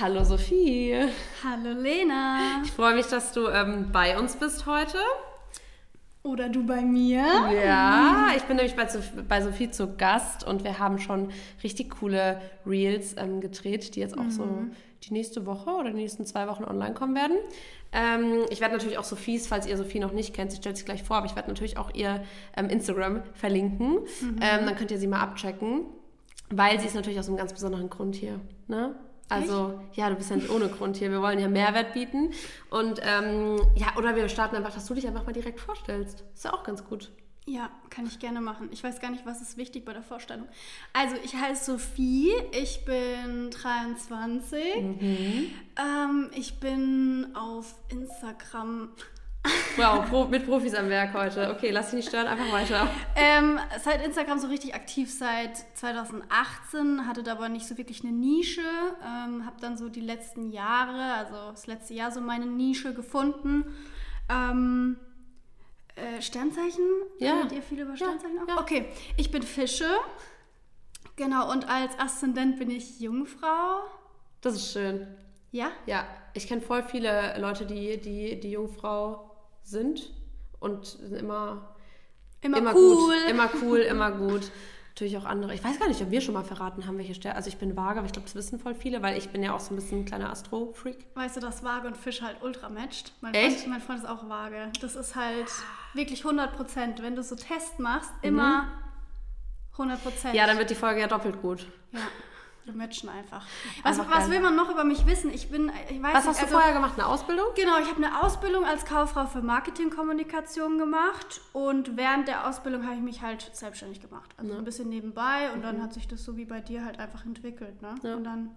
Hallo Sophie. Hallo Lena. Ich freue mich, dass du ähm, bei uns bist heute. Oder du bei mir? Ja, ich bin nämlich bei, bei Sophie zu Gast und wir haben schon richtig coole Reels ähm, gedreht, die jetzt auch mhm. so die nächste Woche oder die nächsten zwei Wochen online kommen werden. Ähm, ich werde natürlich auch Sophies, falls ihr Sophie noch nicht kennt, sie stellt sich gleich vor, aber ich werde natürlich auch ihr ähm, Instagram verlinken. Mhm. Ähm, dann könnt ihr sie mal abchecken, weil sie ist natürlich aus einem ganz besonderen Grund hier. Ne? Also, Echt? ja, du bist ja nicht ohne Grund hier. Wir wollen ja Mehrwert bieten. Und ähm, ja, oder wir starten einfach, dass du dich einfach mal direkt vorstellst. Ist ja auch ganz gut. Ja, kann ich gerne machen. Ich weiß gar nicht, was ist wichtig bei der Vorstellung. Also, ich heiße Sophie, ich bin 23. Mhm. Ähm, ich bin auf Instagram Wow, mit Profis am Werk heute. Okay, lass dich nicht stören, einfach weiter. Ähm, seit Instagram so richtig aktiv seit 2018, hatte da aber nicht so wirklich eine Nische. Ähm, habe dann so die letzten Jahre, also das letzte Jahr so meine Nische gefunden. Ähm, äh, Sternzeichen? Ja. Redet ihr viel über Sternzeichen ja, auch? Ja. Okay, ich bin Fische. Genau, und als Aszendent bin ich Jungfrau. Das ist schön. Ja? Ja, ich kenne voll viele Leute, die die, die Jungfrau sind und sind immer, immer, immer cool. Gut, immer cool, immer gut. Natürlich auch andere. Ich weiß gar nicht, ob wir schon mal verraten haben, welche Sterne. Also ich bin vage, aber ich glaube, das wissen voll viele, weil ich bin ja auch so ein bisschen ein kleiner Astro-Freak. Weißt du, dass Waage und Fisch halt ultra matcht? Mein Echt? Freund, mein Freund ist auch Waage. Das ist halt wirklich 100 Prozent. Wenn du so Test machst, immer mhm. 100 Prozent. Ja, dann wird die Folge ja doppelt gut. Ja. Matchen einfach. Was, einfach was will man noch über mich wissen? Ich bin, ich weiß Was hast nicht, du also, vorher gemacht? Eine Ausbildung? Genau, ich habe eine Ausbildung als Kauffrau für Marketingkommunikation gemacht und während der Ausbildung habe ich mich halt selbstständig gemacht. Also ja. ein bisschen nebenbei und mhm. dann hat sich das so wie bei dir halt einfach entwickelt. Ne? Ja. Und dann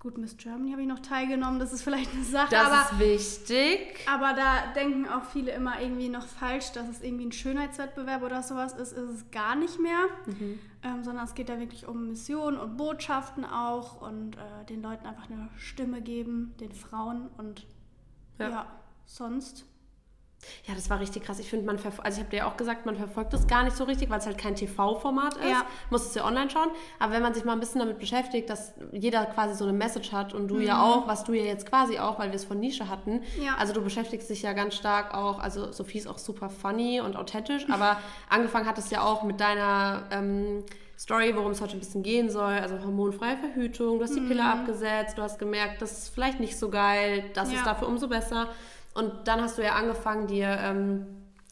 Gut, Miss Germany habe ich noch teilgenommen, das ist vielleicht eine Sache. Das aber, ist wichtig. Aber da denken auch viele immer irgendwie noch falsch, dass es irgendwie ein Schönheitswettbewerb oder sowas ist. Ist es gar nicht mehr, mhm. ähm, sondern es geht da wirklich um Missionen und Botschaften auch und äh, den Leuten einfach eine Stimme geben, den Frauen und ja, ja sonst ja, das war richtig krass. Ich finde, man also ich habe dir ja auch gesagt, man verfolgt das gar nicht so richtig, weil es halt kein TV-Format ist. Ja. Muss es ja online schauen. Aber wenn man sich mal ein bisschen damit beschäftigt, dass jeder quasi so eine Message hat und du mhm. ja auch, was du ja jetzt quasi auch, weil wir es von Nische hatten. Ja. Also du beschäftigst dich ja ganz stark auch, also Sophie ist auch super funny und authentisch, aber angefangen hat es ja auch mit deiner ähm, Story, worum es heute ein bisschen gehen soll. Also hormonfreie Verhütung, du hast die Pille mhm. abgesetzt, du hast gemerkt, das ist vielleicht nicht so geil, das ja. ist dafür umso besser. Und dann hast du ja angefangen, dir ähm,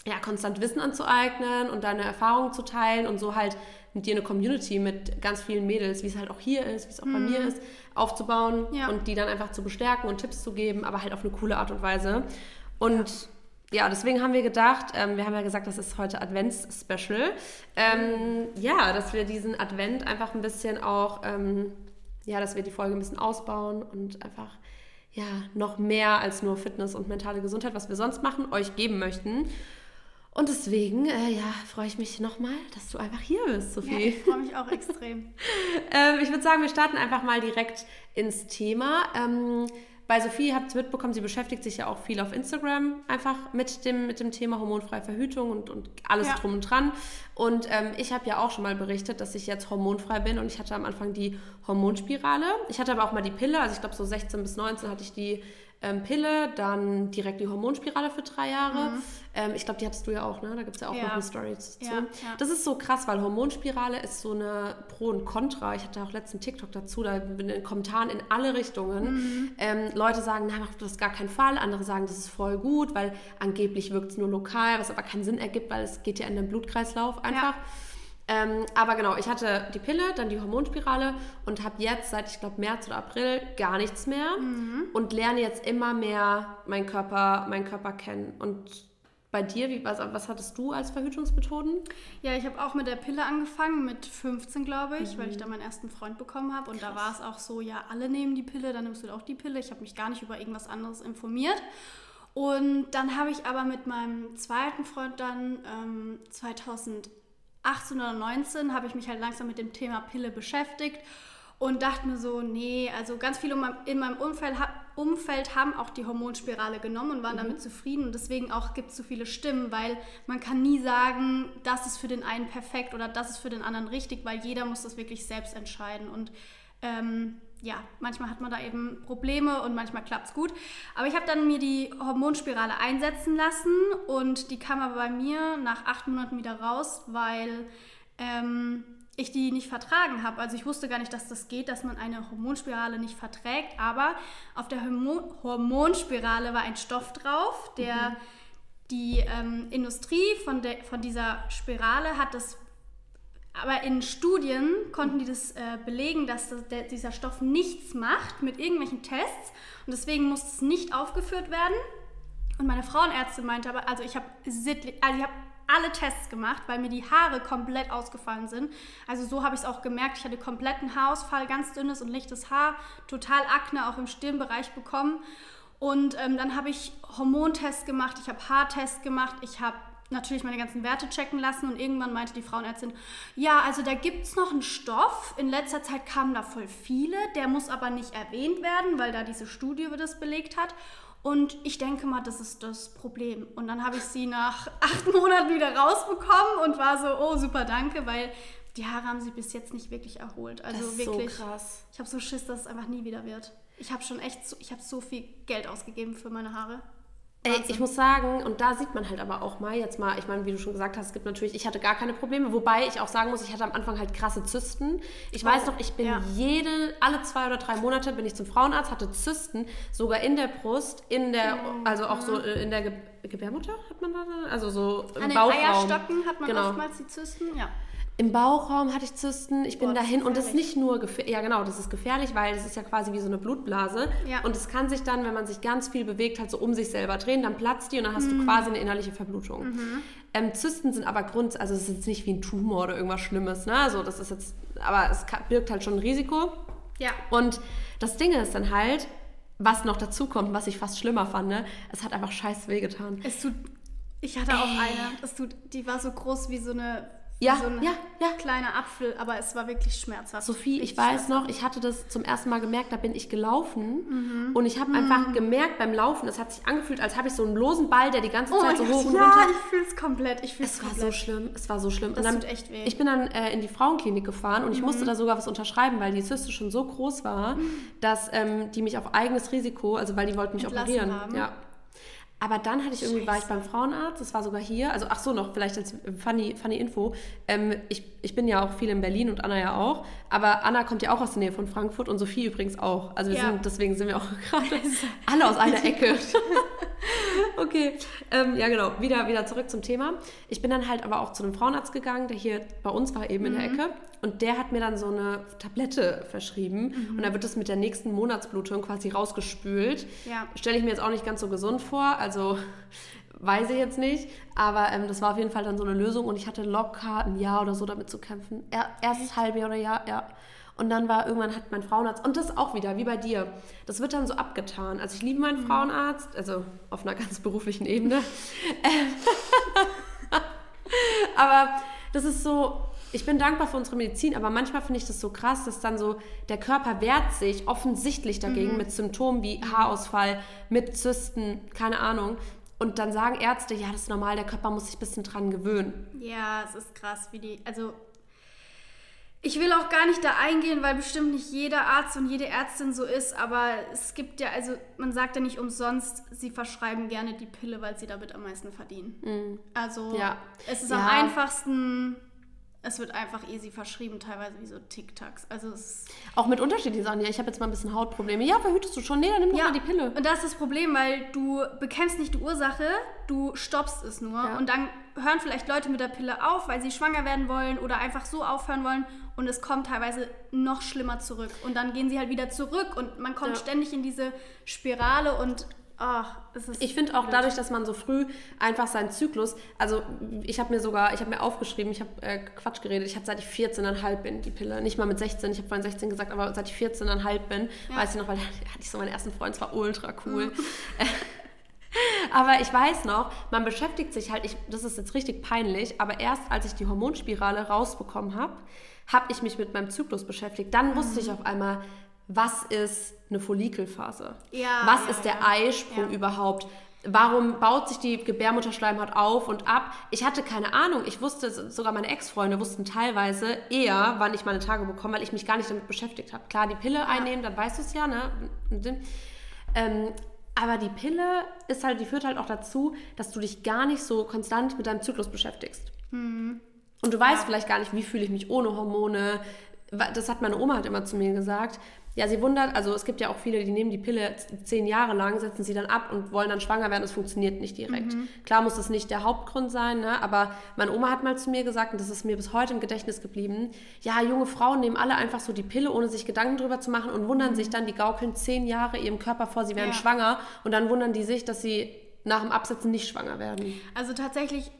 ja, konstant Wissen anzueignen und deine Erfahrungen zu teilen und so halt mit dir eine Community mit ganz vielen Mädels, wie es halt auch hier ist, wie es auch mhm. bei mir ist, aufzubauen ja. und die dann einfach zu bestärken und Tipps zu geben, aber halt auf eine coole Art und Weise. Und ja, ja deswegen haben wir gedacht, ähm, wir haben ja gesagt, das ist heute Advents-Special, ähm, ja, dass wir diesen Advent einfach ein bisschen auch, ähm, ja, dass wir die Folge ein bisschen ausbauen und einfach ja, noch mehr als nur Fitness und mentale Gesundheit, was wir sonst machen, euch geben möchten. Und deswegen, äh, ja, freue ich mich nochmal, dass du einfach hier bist, Sophie. Ja, ich freue mich auch extrem. ähm, ich würde sagen, wir starten einfach mal direkt ins Thema. Ähm, bei Sophie habt ihr mitbekommen, sie beschäftigt sich ja auch viel auf Instagram einfach mit dem, mit dem Thema hormonfreie Verhütung und, und alles ja. drum und dran. Und ähm, ich habe ja auch schon mal berichtet, dass ich jetzt hormonfrei bin und ich hatte am Anfang die Hormonspirale. Ich hatte aber auch mal die Pille, also ich glaube so 16 bis 19 hatte ich die ähm, Pille, dann direkt die Hormonspirale für drei Jahre. Mhm. Ähm, ich glaube, die hattest du ja auch, ne? Da gibt es ja auch ja. noch eine Story zu. Ja, ja. Das ist so krass, weil Hormonspirale ist so eine Pro und Contra. Ich hatte auch letzten TikTok dazu, da bin in den Kommentaren in alle Richtungen. Mhm. Ähm, Leute sagen, nein, mach das gar keinen Fall. Andere sagen, das ist voll gut, weil angeblich wirkt es nur lokal, was aber keinen Sinn ergibt, weil es geht ja in den Blutkreislauf einfach. Ja. Ähm, aber genau, ich hatte die Pille, dann die Hormonspirale und habe jetzt seit, ich glaube, März oder April gar nichts mehr mhm. und lerne jetzt immer mehr meinen Körper, meinen Körper kennen. Und bei dir, wie, was, was hattest du als Verhütungsmethoden? Ja, ich habe auch mit der Pille angefangen, mit 15, glaube ich, mhm. weil ich da meinen ersten Freund bekommen habe. Und Krass. da war es auch so, ja, alle nehmen die Pille, dann nimmst du auch die Pille. Ich habe mich gar nicht über irgendwas anderes informiert. Und dann habe ich aber mit meinem zweiten Freund dann ähm, 2000 18 oder 19 habe ich mich halt langsam mit dem Thema Pille beschäftigt und dachte mir so, nee, also ganz viele in meinem Umfeld, Umfeld haben auch die Hormonspirale genommen und waren mhm. damit zufrieden und deswegen auch gibt es so viele Stimmen, weil man kann nie sagen, das ist für den einen perfekt oder das ist für den anderen richtig, weil jeder muss das wirklich selbst entscheiden und ähm, ja, manchmal hat man da eben Probleme und manchmal klappt es gut. Aber ich habe dann mir die Hormonspirale einsetzen lassen und die kam aber bei mir nach acht Monaten wieder raus, weil ähm, ich die nicht vertragen habe. Also ich wusste gar nicht, dass das geht, dass man eine Hormonspirale nicht verträgt. Aber auf der Hormon Hormonspirale war ein Stoff drauf, der mhm. die ähm, Industrie von, von dieser Spirale hat das aber in Studien konnten die das äh, belegen, dass das, der, dieser Stoff nichts macht mit irgendwelchen Tests und deswegen muss es nicht aufgeführt werden. Und meine Frauenärztin meinte aber, also ich habe also hab alle Tests gemacht, weil mir die Haare komplett ausgefallen sind. Also so habe ich es auch gemerkt. Ich hatte kompletten Haarausfall, ganz dünnes und lichtes Haar, total Akne auch im Stirnbereich bekommen. Und ähm, dann habe ich Hormontests gemacht, ich habe Haartests gemacht, ich habe natürlich meine ganzen Werte checken lassen und irgendwann meinte die Frauenärztin, ja, also da gibt es noch einen Stoff. In letzter Zeit kamen da voll viele, der muss aber nicht erwähnt werden, weil da diese Studie das belegt hat. Und ich denke mal, das ist das Problem. Und dann habe ich sie nach acht Monaten wieder rausbekommen und war so, oh super, danke, weil die Haare haben sich bis jetzt nicht wirklich erholt. Also das ist wirklich. So krass. Ich habe so Schiss, dass es einfach nie wieder wird. Ich habe schon echt, so, ich habe so viel Geld ausgegeben für meine Haare. Ey, ich muss sagen, und da sieht man halt aber auch mal, jetzt mal, ich meine, wie du schon gesagt hast, es gibt natürlich, ich hatte gar keine Probleme, wobei ich auch sagen muss, ich hatte am Anfang halt krasse Zysten. Ich weiß noch, ich bin ja. jede, alle zwei oder drei Monate bin ich zum Frauenarzt, hatte Zysten, sogar in der Brust, in der, mhm. also auch so äh, in der Ge Gebärmutter hat man da, also so im An Bauchraum. den Eierstöcken hat man genau. oftmals die Zysten, ja. Im Bauchraum hatte ich Zysten. Ich bin Boah, dahin und das ist nicht nur gefährlich. Ja, genau, das ist gefährlich, weil es ist ja quasi wie so eine Blutblase. Ja. Und es kann sich dann, wenn man sich ganz viel bewegt, halt so um sich selber drehen, dann platzt die und dann hast mhm. du quasi eine innerliche Verblutung. Mhm. Ähm, Zysten sind aber Grund, also es ist jetzt nicht wie ein Tumor oder irgendwas Schlimmes, ne? Also das ist jetzt, aber es birgt halt schon ein Risiko. Ja. Und das Ding ist dann halt, was noch dazu kommt, was ich fast schlimmer fand, ne? es hat einfach scheiß wehgetan. Es tut ich hatte auch eine. Das tut, die war so groß wie so eine ja, so ein ja, ja. kleiner Apfel, aber es war wirklich schmerzhaft. Sophie, ich weiß noch, ich hatte das zum ersten Mal gemerkt, da bin ich gelaufen mhm. und ich habe mhm. einfach gemerkt beim Laufen, es hat sich angefühlt, als habe ich so einen losen Ball, der die ganze oh Zeit so hoch und ja, runter. Ja, ich fühle es komplett. Ich es war so schlimm, es war so schlimm. Das und dann, tut echt weh. Ich bin dann äh, in die Frauenklinik gefahren und ich mhm. musste da sogar was unterschreiben, weil die Zyste schon so groß war, mhm. dass ähm, die mich auf eigenes Risiko, also weil die wollten mich Entlassen operieren. Haben. Ja. Aber dann hatte ich irgendwie, Scheiße. war ich beim Frauenarzt, das war sogar hier, also ach so noch, vielleicht als funny, funny Info. Ähm, ich, ich bin ja auch viel in Berlin und Anna ja auch, aber Anna kommt ja auch aus der Nähe von Frankfurt und Sophie übrigens auch. Also wir ja. sind, deswegen sind wir auch gerade alle aus einer Ecke. okay, ähm, ja genau, wieder, wieder zurück zum Thema. Ich bin dann halt aber auch zu einem Frauenarzt gegangen, der hier bei uns war, eben mhm. in der mhm. Ecke. Und der hat mir dann so eine Tablette verschrieben. Mhm. Und da wird das mit der nächsten Monatsblutung quasi rausgespült. Ja. Stelle ich mir jetzt auch nicht ganz so gesund vor. Also weiß ich jetzt nicht. Aber ähm, das war auf jeden Fall dann so eine Lösung. Und ich hatte locker ein Jahr oder so damit zu kämpfen. Er, erstes Halbjahr oder Jahr, ja. Und dann war irgendwann hat mein Frauenarzt, und das auch wieder, wie bei dir, das wird dann so abgetan. Also ich liebe meinen mhm. Frauenarzt, also auf einer ganz beruflichen Ebene. aber das ist so, ich bin dankbar für unsere Medizin, aber manchmal finde ich das so krass, dass dann so der Körper wehrt sich offensichtlich dagegen mhm. mit Symptomen wie Haarausfall, mit Zysten, keine Ahnung. Und dann sagen Ärzte, ja, das ist normal, der Körper muss sich ein bisschen dran gewöhnen. Ja, es ist krass, wie die, also ich will auch gar nicht da eingehen, weil bestimmt nicht jeder Arzt und jede Ärztin so ist, aber es gibt ja, also man sagt ja nicht umsonst, sie verschreiben gerne die Pille, weil sie damit am meisten verdienen. Mhm. Also ja. es ist ja. am einfachsten es wird einfach easy verschrieben, teilweise wie so Tic-Tacs. Also es auch mit unterschiedlichen Sachen. Ja, ich habe jetzt mal ein bisschen Hautprobleme. Ja, verhütest du schon? Nee, dann nimm doch ja. mal die Pille. Und das ist das Problem, weil du bekämpfst nicht die Ursache, du stoppst es nur. Ja. Und dann hören vielleicht Leute mit der Pille auf, weil sie schwanger werden wollen oder einfach so aufhören wollen. Und es kommt teilweise noch schlimmer zurück. Und dann gehen sie halt wieder zurück und man kommt ja. ständig in diese Spirale und Ach, es ist ich finde auch blöd. dadurch, dass man so früh einfach seinen Zyklus, also ich habe mir sogar, ich habe mir aufgeschrieben, ich habe äh, Quatsch geredet, ich habe seit ich 14,5 bin die Pille, nicht mal mit 16, ich habe vorhin 16 gesagt, aber seit ich 14,5 bin, ja. weiß ich noch, weil da hatte ich so meinen ersten Freund, es war ultra cool. Mhm. aber ich weiß noch, man beschäftigt sich halt, ich, das ist jetzt richtig peinlich, aber erst als ich die Hormonspirale rausbekommen habe, habe ich mich mit meinem Zyklus beschäftigt. Dann mhm. wusste ich auf einmal, was ist eine Follikelphase? Ja, was ja, ist der ja. Eisprung überhaupt? Warum baut sich die Gebärmutterschleimhaut auf und ab? Ich hatte keine Ahnung. Ich wusste, sogar meine Ex-Freunde wussten teilweise eher, wann ich meine Tage bekomme, weil ich mich gar nicht damit beschäftigt habe. Klar, die Pille einnehmen, dann weißt du es ja, ne? Ähm, aber die Pille ist halt, die führt halt auch dazu, dass du dich gar nicht so konstant mit deinem Zyklus beschäftigst. Mhm. Und du weißt vielleicht gar nicht, wie fühle ich mich ohne Hormone. Das hat meine Oma halt immer zu mir gesagt. Ja, sie wundert, also es gibt ja auch viele, die nehmen die Pille zehn Jahre lang, setzen sie dann ab und wollen dann schwanger werden. Das funktioniert nicht direkt. Mhm. Klar muss das nicht der Hauptgrund sein, ne? aber meine Oma hat mal zu mir gesagt, und das ist mir bis heute im Gedächtnis geblieben, ja, junge Frauen nehmen alle einfach so die Pille, ohne sich Gedanken drüber zu machen und wundern mhm. sich dann, die gaukeln zehn Jahre ihrem Körper vor, sie werden ja. schwanger und dann wundern die sich, dass sie nach dem Absetzen nicht schwanger werden. Also tatsächlich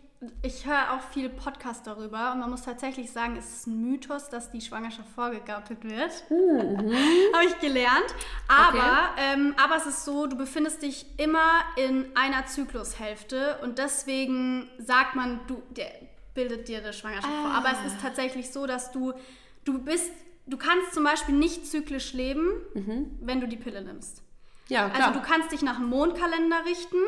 ich höre auch viele Podcasts darüber und man muss tatsächlich sagen, es ist ein Mythos, dass die Schwangerschaft vorgegaukelt wird. Mhm. Habe ich gelernt. Aber, okay. ähm, aber es ist so, du befindest dich immer in einer Zyklushälfte und deswegen sagt man, du der bildet dir eine Schwangerschaft ah. vor. Aber es ist tatsächlich so, dass du, du bist, du kannst zum Beispiel nicht zyklisch leben, mhm. wenn du die Pille nimmst. Ja, klar. Also du kannst dich nach dem Mondkalender richten.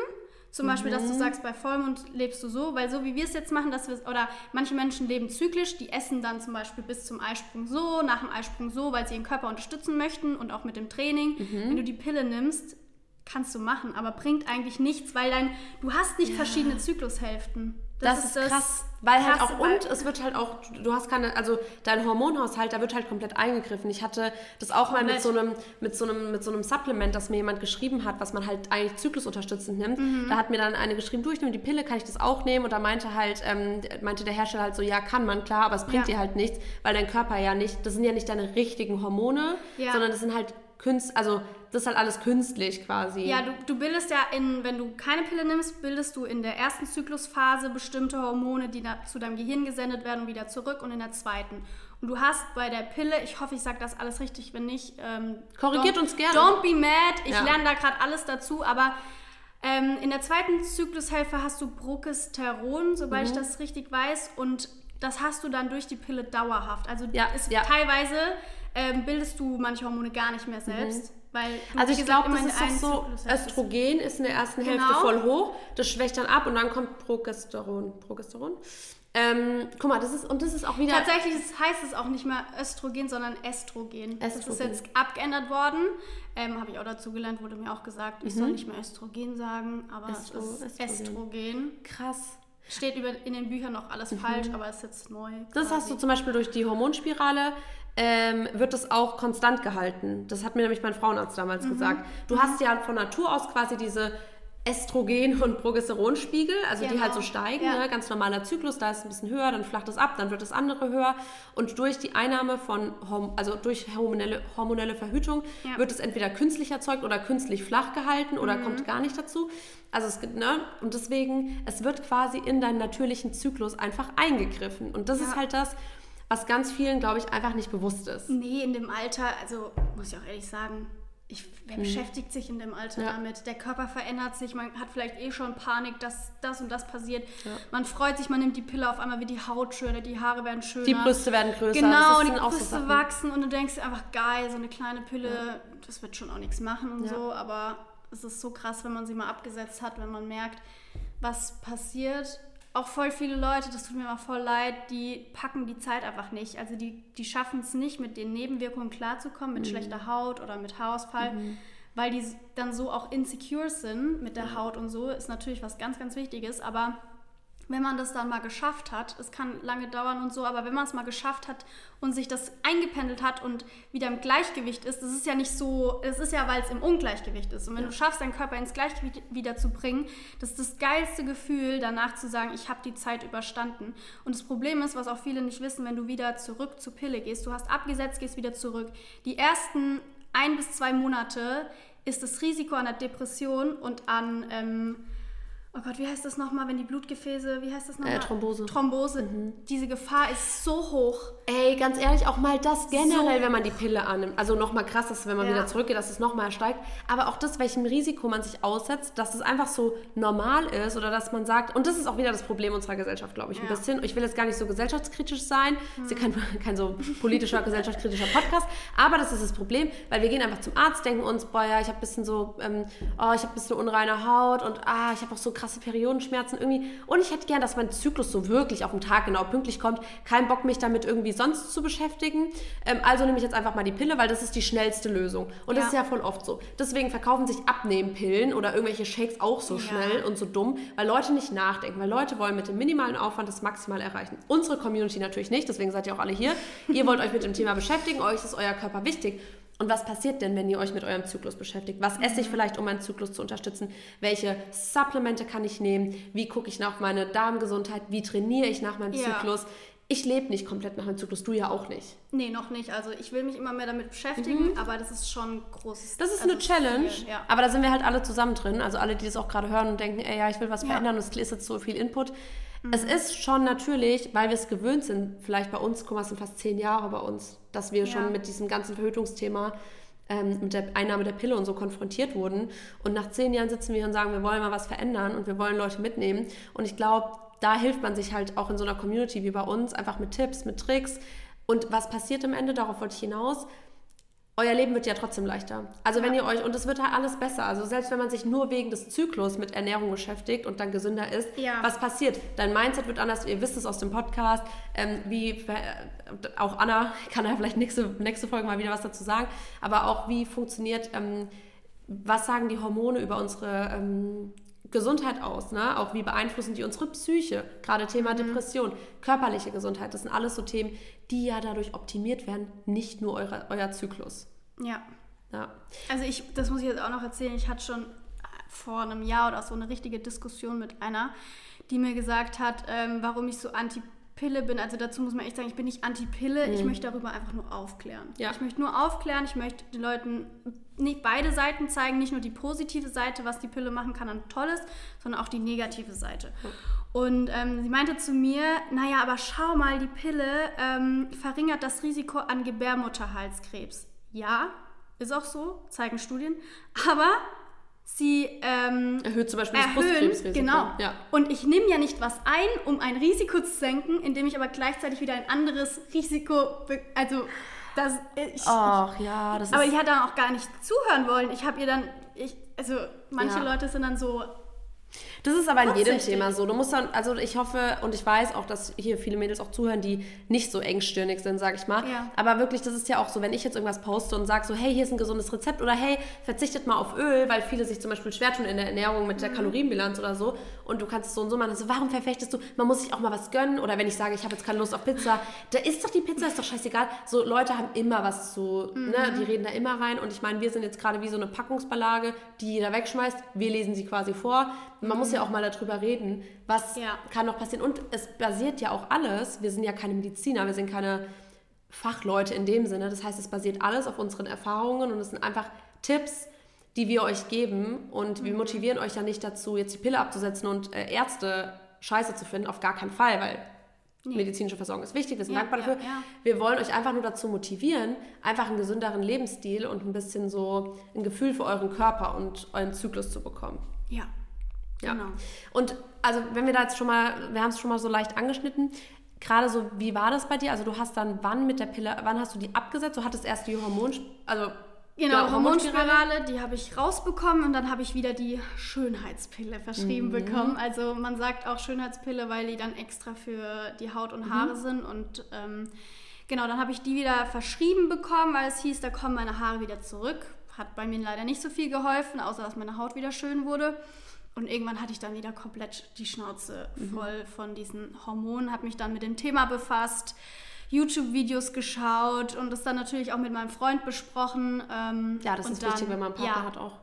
Zum Beispiel, dass du mhm. sagst, bei Vollmond lebst du so, weil so wie wir es jetzt machen, dass wir oder manche Menschen leben zyklisch, die essen dann zum Beispiel bis zum Eisprung so, nach dem Eisprung so, weil sie ihren Körper unterstützen möchten und auch mit dem Training. Mhm. Wenn du die Pille nimmst, kannst du machen, aber bringt eigentlich nichts, weil dein, du hast nicht ja. verschiedene Zyklushälften. Das, das ist krass, weil halt auch und es wird halt auch, du hast keine, also dein Hormonhaushalt, da wird halt komplett eingegriffen. Ich hatte das auch mal mit so einem, mit so einem, mit so einem Supplement, das mir jemand geschrieben hat, was man halt eigentlich zyklusunterstützend nimmt. Mhm. Da hat mir dann eine geschrieben, du, ich nehme die Pille, kann ich das auch nehmen? Und da meinte halt, ähm, meinte der Hersteller halt so, ja, kann man, klar, aber es bringt ja. dir halt nichts, weil dein Körper ja nicht, das sind ja nicht deine richtigen Hormone, ja. sondern das sind halt Künst, also das ist halt alles künstlich quasi. Ja, du, du bildest ja in, wenn du keine Pille nimmst, bildest du in der ersten Zyklusphase bestimmte Hormone, die da, zu deinem Gehirn gesendet werden und wieder zurück und in der zweiten. Und du hast bei der Pille, ich hoffe, ich sage das alles richtig, wenn nicht. Ähm, Korrigiert uns gerne. Don't be mad, ich ja. lerne da gerade alles dazu, aber ähm, in der zweiten Zyklushälfte hast du Progesteron, sobald mhm. ich das richtig weiß, und das hast du dann durch die Pille dauerhaft. Also ja, ist ja. teilweise ähm, bildest du manche Hormone gar nicht mehr mhm. selbst. Mhm. Weil also ich glaube, das ist so, Östrogen ist in der ersten genau. Hälfte voll hoch, das schwächt dann ab und dann kommt Progesteron. Progesteron? Ähm, guck mal, das ist, und das ist auch wieder... Tatsächlich heißt es auch nicht mehr Östrogen, sondern Estrogen. Estrogen. Das ist jetzt abgeändert worden. Ähm, Habe ich auch dazu gelernt, wurde mir auch gesagt, ich mhm. soll nicht mehr Östrogen sagen, aber Estro es ist Estrogen. Estrogen. Krass. Steht über, in den Büchern noch alles mhm. falsch, aber ist jetzt neu. Das quasi. hast du zum Beispiel durch die Hormonspirale ähm, wird das auch konstant gehalten. Das hat mir nämlich mein Frauenarzt damals mhm. gesagt. Du mhm. hast ja von Natur aus quasi diese Estrogen- und Progesteronspiegel, also genau. die halt so genau. steigen, ja. ne? ganz normaler Zyklus, da ist es ein bisschen höher, dann flacht es ab, dann wird das andere höher und durch die Einnahme von, also durch hormonelle, hormonelle Verhütung ja. wird es entweder künstlich erzeugt oder künstlich flach gehalten oder mhm. kommt gar nicht dazu. Also es gibt, ne, und deswegen, es wird quasi in deinen natürlichen Zyklus einfach eingegriffen und das ja. ist halt das, was ganz vielen, glaube ich, einfach nicht bewusst ist. Nee, in dem Alter, also muss ich auch ehrlich sagen, ich, wer hm. beschäftigt sich in dem Alter ja. damit? Der Körper verändert sich, man hat vielleicht eh schon Panik, dass das und das passiert. Ja. Man freut sich, man nimmt die Pille auf einmal, wie die Haut schöner, die Haare werden schöner. Die Brüste werden größer. Genau, die Brüste so wachsen und du denkst einfach, geil, so eine kleine Pille, ja. das wird schon auch nichts machen und so, aber es ist so krass, wenn man sie mal abgesetzt hat, wenn man merkt, was passiert auch voll viele Leute, das tut mir immer voll leid, die packen die Zeit einfach nicht. Also die, die schaffen es nicht, mit den Nebenwirkungen klarzukommen, mit mhm. schlechter Haut oder mit Haarausfall, mhm. weil die dann so auch insecure sind mit der. Haut und so, ist natürlich was ganz, ganz Wichtiges. Aber wenn man das dann mal geschafft hat, es kann lange dauern und so, aber wenn man es mal geschafft hat und sich das eingependelt hat und wieder im Gleichgewicht ist, das ist ja nicht so, es ist ja, weil es im Ungleichgewicht ist. Und wenn ja. du schaffst, deinen Körper ins Gleichgewicht wieder zu bringen, das ist das geilste Gefühl, danach zu sagen, ich habe die Zeit überstanden. Und das Problem ist, was auch viele nicht wissen, wenn du wieder zurück zur Pille gehst, du hast abgesetzt, gehst wieder zurück. Die ersten ein bis zwei Monate ist das Risiko an der Depression und an... Ähm, oh Gott, wie heißt das nochmal, wenn die Blutgefäße, wie heißt das nochmal? Äh, Thrombose. Thrombose. Mhm. Diese Gefahr ist so hoch. Ey, ganz ehrlich, auch mal das generell, so. wenn man die Pille annimmt. Also nochmal krass, dass wenn man ja. wieder zurückgeht, dass es nochmal steigt. Aber auch das, welchem Risiko man sich aussetzt, dass es einfach so normal ist oder dass man sagt, und das ist auch wieder das Problem unserer Gesellschaft, glaube ich, ein ja. bisschen. Ich will jetzt gar nicht so gesellschaftskritisch sein. Mhm. ist ja kein, kein so politischer, gesellschaftskritischer Podcast. Aber das ist das Problem, weil wir gehen einfach zum Arzt, denken uns, boah, ja, ich habe ein bisschen so, ähm, oh, ich habe ein bisschen unreine Haut und ah, ich habe auch so krasse Periodenschmerzen irgendwie. Und ich hätte gern, dass mein Zyklus so wirklich auf den Tag genau pünktlich kommt. Kein Bock, mich damit irgendwie sonst zu beschäftigen. Ähm, also nehme ich jetzt einfach mal die Pille, weil das ist die schnellste Lösung. Und ja. das ist ja voll oft so. Deswegen verkaufen sich Abnehmpillen oder irgendwelche Shakes auch so ja. schnell und so dumm, weil Leute nicht nachdenken. Weil Leute wollen mit dem minimalen Aufwand das maximal erreichen. Unsere Community natürlich nicht, deswegen seid ihr auch alle hier. ihr wollt euch mit dem Thema beschäftigen, euch ist euer Körper wichtig. Und was passiert denn, wenn ihr euch mit eurem Zyklus beschäftigt? Was esse ich vielleicht, um meinen Zyklus zu unterstützen? Welche Supplemente kann ich nehmen? Wie gucke ich nach meiner Darmgesundheit? Wie trainiere ich nach meinem ja. Zyklus? Ich lebe nicht komplett nach meinem Zyklus, du ja auch nicht. Nee, noch nicht. Also ich will mich immer mehr damit beschäftigen, mhm. aber das ist schon groß. Das ist also eine Challenge, ja. aber da sind wir halt alle zusammen drin. Also alle, die das auch gerade hören und denken, ey, ja, ich will was ja. verändern und es ist jetzt so viel Input. Mhm. Es ist schon natürlich, weil wir es gewöhnt sind, vielleicht bei uns, guck mal, es sind fast zehn Jahre bei uns, dass wir ja. schon mit diesem ganzen Verhütungsthema, ähm, mit der Einnahme der Pille und so konfrontiert wurden. Und nach zehn Jahren sitzen wir und sagen, wir wollen mal was verändern und wir wollen Leute mitnehmen. Und ich glaube, da hilft man sich halt auch in so einer Community wie bei uns einfach mit Tipps, mit Tricks. Und was passiert am Ende, darauf wollte ich hinaus, euer Leben wird ja trotzdem leichter. Also ja. wenn ihr euch, und es wird halt alles besser. Also selbst wenn man sich nur wegen des Zyklus mit Ernährung beschäftigt und dann gesünder ist, ja. was passiert? Dein Mindset wird anders, ihr wisst es aus dem Podcast, ähm, wie äh, auch Anna kann ja vielleicht nächste, nächste Folge mal wieder was dazu sagen, aber auch wie funktioniert, ähm, was sagen die Hormone über unsere ähm, Gesundheit aus, ne? Auch wie beeinflussen die unsere Psyche? Gerade Thema mhm. Depression, körperliche Gesundheit, das sind alles so Themen, die ja dadurch optimiert werden, nicht nur eure, euer Zyklus. Ja. ja. Also ich, das muss ich jetzt auch noch erzählen, ich hatte schon vor einem Jahr oder so eine richtige Diskussion mit einer, die mir gesagt hat, ähm, warum ich so anti Pille bin. Also dazu muss man echt sagen, ich bin nicht anti-Pille, mhm. ich möchte darüber einfach nur aufklären. Ja. Ich möchte nur aufklären, ich möchte den Leuten nicht beide Seiten zeigen, nicht nur die positive Seite, was die Pille machen kann und Tolles, sondern auch die negative Seite. Mhm. Und ähm, sie meinte zu mir, naja, aber schau mal, die Pille ähm, verringert das Risiko an Gebärmutterhalskrebs. Ja, ist auch so, zeigen Studien. Aber sie ähm, erhöht zum Beispiel erhöhen, das Brustkrebsrisiko. Genau. Ja. Und ich nehme ja nicht was ein, um ein Risiko zu senken, indem ich aber gleichzeitig wieder ein anderes Risiko, also das ich, Ach ja, das aber ist. Aber die hat dann auch gar nicht zuhören wollen. Ich habe ihr dann, ich, also manche ja. Leute sind dann so das ist aber in jedem Thema so. Du musst dann, also ich hoffe und ich weiß auch, dass hier viele Mädels auch zuhören, die nicht so engstirnig sind, sag ich mal. Ja. Aber wirklich, das ist ja auch so, wenn ich jetzt irgendwas poste und sage so, hey, hier ist ein gesundes Rezept oder hey, verzichtet mal auf Öl, weil viele sich zum Beispiel schwer tun in der Ernährung mit der mhm. Kalorienbilanz oder so und du kannst es so und so machen. Also warum verfechtest du, man muss sich auch mal was gönnen oder wenn ich sage, ich habe jetzt keine Lust auf Pizza, da ist doch die Pizza, ist doch scheißegal. So Leute haben immer was zu, mhm. ne, die reden da immer rein und ich meine, wir sind jetzt gerade wie so eine Packungsbeilage, die jeder wegschmeißt. Wir lesen sie quasi vor. Man mhm. muss ja auch mal darüber reden, was ja. kann noch passieren. Und es basiert ja auch alles, wir sind ja keine Mediziner, wir sind keine Fachleute in dem Sinne. Das heißt, es basiert alles auf unseren Erfahrungen und es sind einfach Tipps, die wir euch geben. Und mhm. wir motivieren euch ja nicht dazu, jetzt die Pille abzusetzen und äh, Ärzte scheiße zu finden. Auf gar keinen Fall, weil Nee. Medizinische Versorgung ist wichtig, wir sind ja, dankbar dafür. Ja, ja. Wir wollen euch einfach nur dazu motivieren, einfach einen gesünderen Lebensstil und ein bisschen so ein Gefühl für euren Körper und euren Zyklus zu bekommen. Ja, ja. Genau. Und also wenn wir da jetzt schon mal, wir haben es schon mal so leicht angeschnitten, gerade so, wie war das bei dir? Also du hast dann wann mit der Pille, wann hast du die abgesetzt? Du hattest erst die Hormon, also Genau, genau Hormonspirale, die habe ich rausbekommen und dann habe ich wieder die Schönheitspille verschrieben mhm. bekommen. Also man sagt auch Schönheitspille, weil die dann extra für die Haut und Haare mhm. sind. Und ähm, genau, dann habe ich die wieder verschrieben bekommen, weil es hieß, da kommen meine Haare wieder zurück. Hat bei mir leider nicht so viel geholfen, außer dass meine Haut wieder schön wurde. Und irgendwann hatte ich dann wieder komplett die Schnauze mhm. voll mhm. von diesen Hormonen, habe mich dann mit dem Thema befasst, YouTube-Videos geschaut und das dann natürlich auch mit meinem Freund besprochen. Ähm, ja, das ist dann, wichtig, wenn man einen Partner ja, hat auch.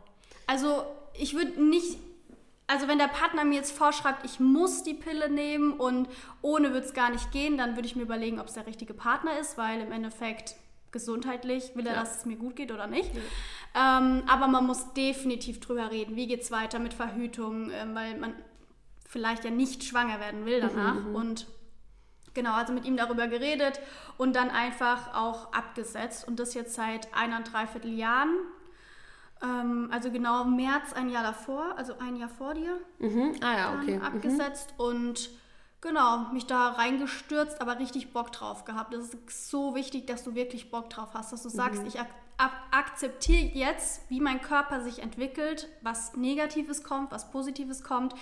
Also ich würde nicht, also wenn der Partner mir jetzt vorschreibt, ich muss die Pille nehmen und ohne wird es gar nicht gehen, dann würde ich mir überlegen, ob es der richtige Partner ist, weil im Endeffekt gesundheitlich will er, ja. dass es mir gut geht oder nicht. Ja. Ähm, aber man muss definitiv drüber reden, wie geht es weiter mit Verhütung, ähm, weil man vielleicht ja nicht schwanger werden will danach. Mhm, und genau, also mit ihm darüber geredet und dann einfach auch abgesetzt. Und das jetzt seit eineinhalb Jahren. Ähm, also genau März ein Jahr davor, also ein Jahr vor dir. Mhm. Ah ja, okay. Abgesetzt mhm. und genau, mich da reingestürzt, aber richtig Bock drauf gehabt. Das ist so wichtig, dass du wirklich Bock drauf hast, dass du sagst, mhm. ich ak akzeptiere jetzt, wie mein Körper sich entwickelt, was Negatives kommt, was Positives kommt,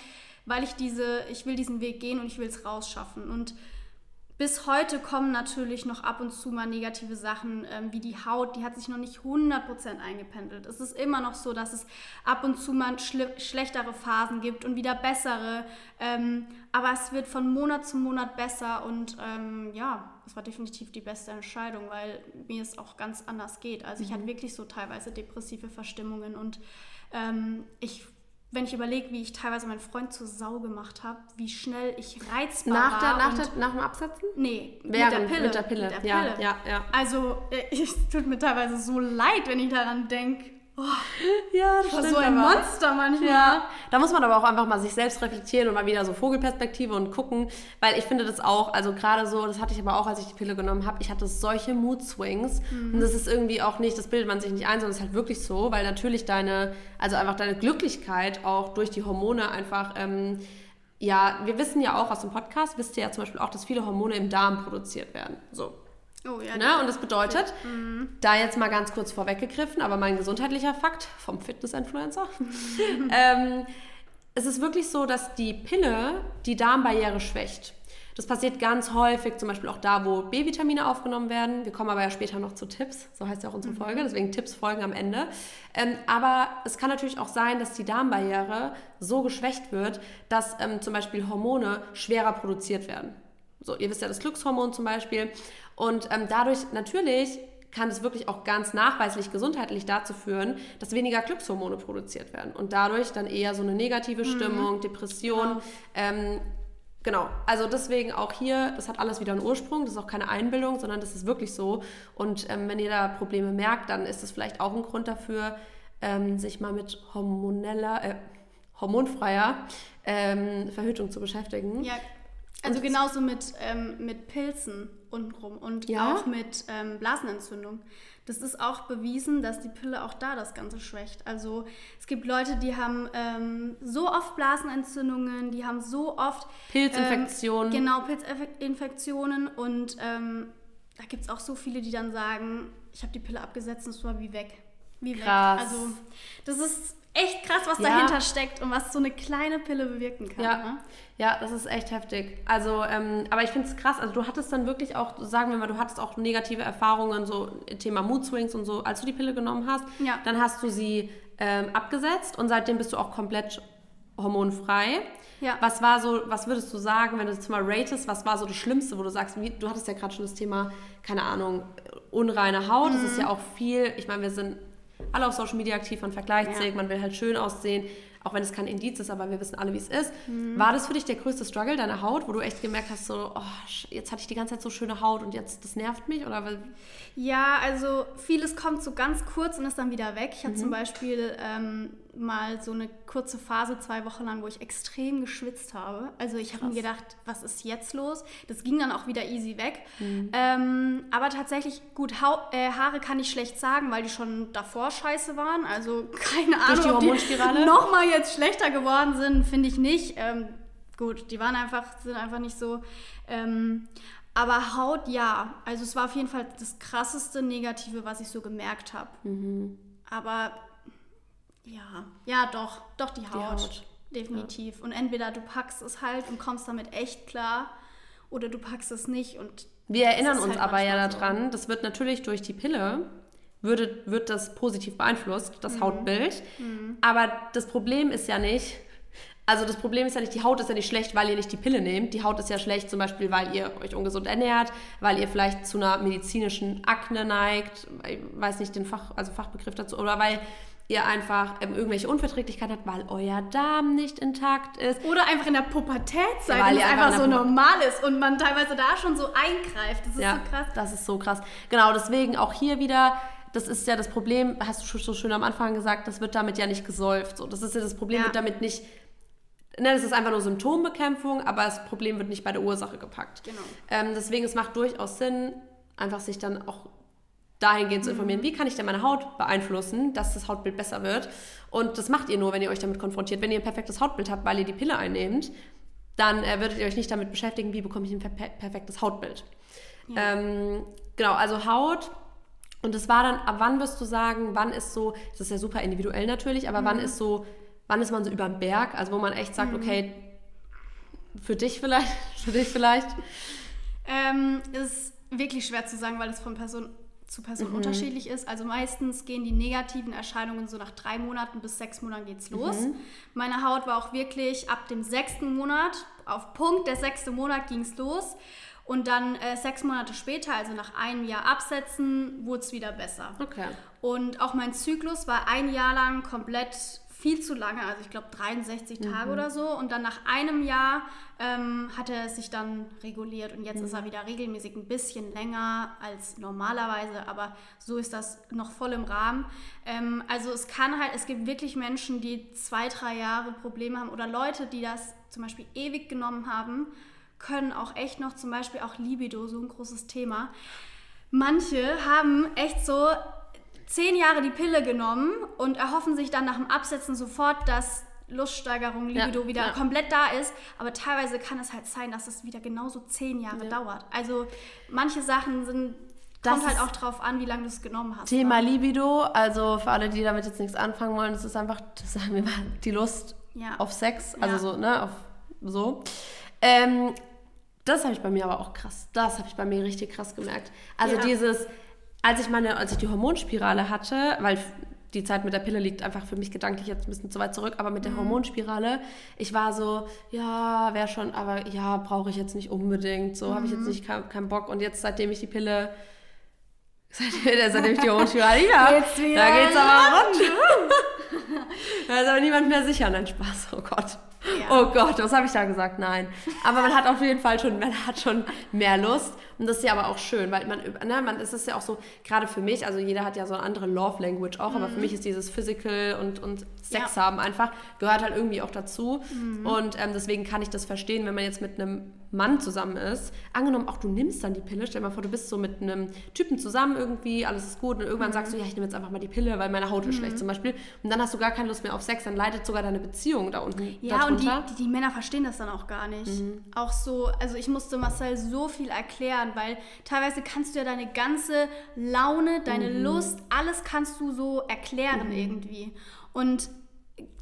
weil ich diese, ich will diesen Weg gehen und ich will es rausschaffen. Und bis heute kommen natürlich noch ab und zu mal negative Sachen, ähm, wie die Haut, die hat sich noch nicht 100% eingependelt. Es ist immer noch so, dass es ab und zu mal schlechtere Phasen gibt und wieder bessere. Ähm, aber es wird von Monat zu Monat besser und ähm, ja, es war definitiv die beste Entscheidung, weil mir es auch ganz anders geht. Also ich mhm. hatte wirklich so teilweise depressive Verstimmungen und ähm, ich wenn ich überlege, wie ich teilweise meinen Freund zur Sau gemacht habe, wie schnell ich reizbar nach der, war. Nach, der, nach dem Absetzen? Nee, Während, mit der Pille. Mit der Pille, mit der Pille. Ja, ja, ja. Also, äh, es tut mir teilweise so leid, wenn ich daran denke. Oh, ja, das war so ein aber. Monster manchmal. Ja. Da muss man aber auch einfach mal sich selbst reflektieren und mal wieder so Vogelperspektive und gucken, weil ich finde das auch, also gerade so, das hatte ich aber auch, als ich die Pille genommen habe, ich hatte solche Mood Swings mhm. und das ist irgendwie auch nicht, das bildet man sich nicht ein, sondern es ist halt wirklich so, weil natürlich deine, also einfach deine Glücklichkeit auch durch die Hormone einfach ähm, ja, wir wissen ja auch aus dem Podcast, wisst ihr ja zum Beispiel auch, dass viele Hormone im Darm produziert werden. So. Oh, ja, ne? Und das bedeutet, mhm. da jetzt mal ganz kurz vorweggegriffen, aber mein gesundheitlicher Fakt vom Fitness-Influencer. ähm, es ist wirklich so, dass die Pille die Darmbarriere schwächt. Das passiert ganz häufig, zum Beispiel auch da, wo B-Vitamine aufgenommen werden. Wir kommen aber ja später noch zu Tipps, so heißt ja auch unsere mhm. Folge, deswegen Tipps folgen am Ende. Ähm, aber es kann natürlich auch sein, dass die Darmbarriere so geschwächt wird, dass ähm, zum Beispiel Hormone schwerer produziert werden. So, ihr wisst ja das Glückshormon zum Beispiel. Und ähm, dadurch natürlich kann es wirklich auch ganz nachweislich gesundheitlich dazu führen, dass weniger Glückshormone produziert werden und dadurch dann eher so eine negative mhm. Stimmung, mhm. Depression. Genau. Ähm, genau, also deswegen auch hier, das hat alles wieder einen Ursprung, das ist auch keine Einbildung, sondern das ist wirklich so. Und ähm, wenn ihr da Probleme merkt, dann ist es vielleicht auch ein Grund dafür, ähm, sich mal mit hormoneller, äh, hormonfreier ähm, Verhütung zu beschäftigen. Ja, also genauso mit, ähm, mit Pilzen untenrum und ja? auch mit ähm, Blasenentzündung. Das ist auch bewiesen, dass die Pille auch da das Ganze schwächt. Also es gibt Leute, die haben ähm, so oft Blasenentzündungen, die haben so oft Pilzinfektionen. Ähm, genau, Pilzinfektionen und ähm, da gibt es auch so viele, die dann sagen, ich habe die Pille abgesetzt und es war wie weg. Wie Krass. weg. Also das ist echt krass, was ja. dahinter steckt und was so eine kleine Pille bewirken kann. Ja, ne? Ja das ist echt heftig. Also, ähm, aber ich finde es krass. Also, du hattest dann wirklich auch, sagen wir mal, du hattest auch negative Erfahrungen, so Thema Mood Swings und so, als du die Pille genommen hast. Ja. Dann hast du sie ähm, abgesetzt und seitdem bist du auch komplett hormonfrei. Ja. Was war so, was würdest du sagen, wenn du das mal ratest, was war so das Schlimmste, wo du sagst, wie, du hattest ja gerade schon das Thema, keine Ahnung, unreine Haut. Mhm. Das ist ja auch viel, ich meine, wir sind alle auf Social Media aktiv, man vergleicht ja. sich, man will halt schön aussehen, auch wenn es kein Indiz ist, aber wir wissen alle, wie es ist. Mhm. War das für dich der größte Struggle, deine Haut, wo du echt gemerkt hast, so, oh, jetzt hatte ich die ganze Zeit so schöne Haut und jetzt, das nervt mich? Oder? Ja, also vieles kommt so ganz kurz und ist dann wieder weg. Ich hatte mhm. zum Beispiel ähm, mal so eine kurze Phase, zwei Wochen lang, wo ich extrem geschwitzt habe. Also ich habe mir gedacht, was ist jetzt los? Das ging dann auch wieder easy weg. Mhm. Ähm, aber tatsächlich, gut, ha äh, Haare kann ich schlecht sagen, weil die schon davor scheiße waren. Also keine Ahnung, die Hormonspirale? nochmal jetzt schlechter geworden sind, finde ich nicht. Ähm, gut, die waren einfach, sind einfach nicht so. Ähm, aber Haut, ja. Also es war auf jeden Fall das krasseste Negative, was ich so gemerkt habe. Mhm. Aber ja, ja, doch, doch die Haut. Die Haut. Definitiv. Ja. Und entweder du packst es halt und kommst damit echt klar oder du packst es nicht und wir erinnern uns halt aber ja daran, so. das wird natürlich durch die Pille würde, wird das positiv beeinflusst, das mhm. Hautbild. Mhm. Aber das Problem ist ja nicht, also das Problem ist ja nicht, die Haut ist ja nicht schlecht, weil ihr nicht die Pille nehmt. Die Haut ist ja schlecht zum Beispiel, weil ihr euch ungesund ernährt, weil ihr vielleicht zu einer medizinischen Akne neigt, ich weiß nicht den Fach, also Fachbegriff dazu, oder weil ihr einfach ähm, irgendwelche Unverträglichkeiten habt, weil euer Darm nicht intakt ist. Oder einfach in der Pubertät seid, weil es einfach, einfach so normal ist und man teilweise da schon so eingreift. Das ist ja, so krass. Das ist so krass. Genau, deswegen auch hier wieder das ist ja das Problem, hast du so schön am Anfang gesagt, das wird damit ja nicht gesäuft. So, das ist ja das Problem, ja. wird damit nicht ne, das ist einfach nur Symptombekämpfung, aber das Problem wird nicht bei der Ursache gepackt. Genau. Ähm, deswegen, es macht durchaus Sinn, einfach sich dann auch dahingehend zu informieren, wie kann ich denn meine Haut beeinflussen, dass das Hautbild besser wird. Und das macht ihr nur, wenn ihr euch damit konfrontiert. Wenn ihr ein perfektes Hautbild habt, weil ihr die Pille einnehmt, dann äh, würdet ihr euch nicht damit beschäftigen, wie bekomme ich ein per perfektes Hautbild. Ja. Ähm, genau, also Haut. Und das war dann, ab wann wirst du sagen, wann ist so, das ist ja super individuell natürlich, aber mhm. wann ist so, wann ist man so über dem Berg, also wo man echt sagt, mhm. okay, für dich vielleicht, für dich vielleicht? Ähm, ist wirklich schwer zu sagen, weil es von Person zu Person mhm. unterschiedlich ist. Also meistens gehen die negativen Erscheinungen so nach drei Monaten bis sechs Monaten geht's los. Mhm. Meine Haut war auch wirklich ab dem sechsten Monat, auf Punkt der sechste Monat ging es los. Und dann äh, sechs Monate später, also nach einem Jahr Absetzen, wurde es wieder besser. Okay. Und auch mein Zyklus war ein Jahr lang komplett viel zu lange, also ich glaube 63 mhm. Tage oder so. Und dann nach einem Jahr ähm, hat er sich dann reguliert und jetzt mhm. ist er wieder regelmäßig ein bisschen länger als normalerweise, aber so ist das noch voll im Rahmen. Ähm, also es kann halt, es gibt wirklich Menschen, die zwei, drei Jahre Probleme haben oder Leute, die das zum Beispiel ewig genommen haben, können auch echt noch zum Beispiel auch Libido, so ein großes Thema. Manche haben echt so zehn Jahre die Pille genommen und erhoffen sich dann nach dem Absetzen sofort, dass Luststeigerung, Libido ja, wieder ja. komplett da ist. Aber teilweise kann es halt sein, dass es wieder genauso zehn Jahre ja. dauert. Also manche Sachen sind das kommt halt auch drauf an, wie lange du es genommen hast. Thema ne? Libido, also für alle, die damit jetzt nichts anfangen wollen, das ist einfach, das sagen wir mal, die Lust auf Sex, also so, ne, auf so. Ähm, das habe ich bei mir aber auch krass, das habe ich bei mir richtig krass gemerkt. Also dieses, als ich meine, als ich die Hormonspirale hatte, weil die Zeit mit der Pille liegt einfach für mich gedanklich jetzt ein bisschen zu weit zurück, aber mit der mhm. Hormonspirale, ich war so, ja, wäre schon, aber ja, brauche ich jetzt nicht unbedingt, so mhm. habe ich jetzt mhm. nicht keinen kein Bock. Und jetzt, seitdem ich die Pille, seitdem, seitdem ich die Hormonspirale habe, da geht's aber rund. da ist aber niemand mehr sicher, nein, Spaß, oh Gott. Ja. Oh Gott, was habe ich da gesagt? Nein. Aber man hat auf jeden Fall schon, man hat schon mehr Lust. Und das ist ja aber auch schön, weil man, ne, man ist es ja auch so, gerade für mich, also jeder hat ja so eine andere Love Language auch, mhm. aber für mhm. mich ist dieses Physical und, und Sex ja. haben einfach, gehört halt irgendwie auch dazu. Mhm. Und ähm, deswegen kann ich das verstehen, wenn man jetzt mit einem Mann zusammen ist. Angenommen, auch du nimmst dann die Pille, stell dir mal vor, du bist so mit einem Typen zusammen irgendwie, alles ist gut und irgendwann mhm. sagst du, ja, ich nehme jetzt einfach mal die Pille, weil meine Haut ist schlecht mhm. zum Beispiel. Und dann hast du gar keine Lust mehr auf Sex, dann leidet sogar deine Beziehung da unten. Ja, darunter. und die, die, die, Männer verstehen das dann auch gar nicht. Mhm. Auch so, also ich musste Marcel so viel erklären, weil teilweise kannst du ja deine ganze Laune, deine mhm. Lust, alles kannst du so erklären mhm. irgendwie. Und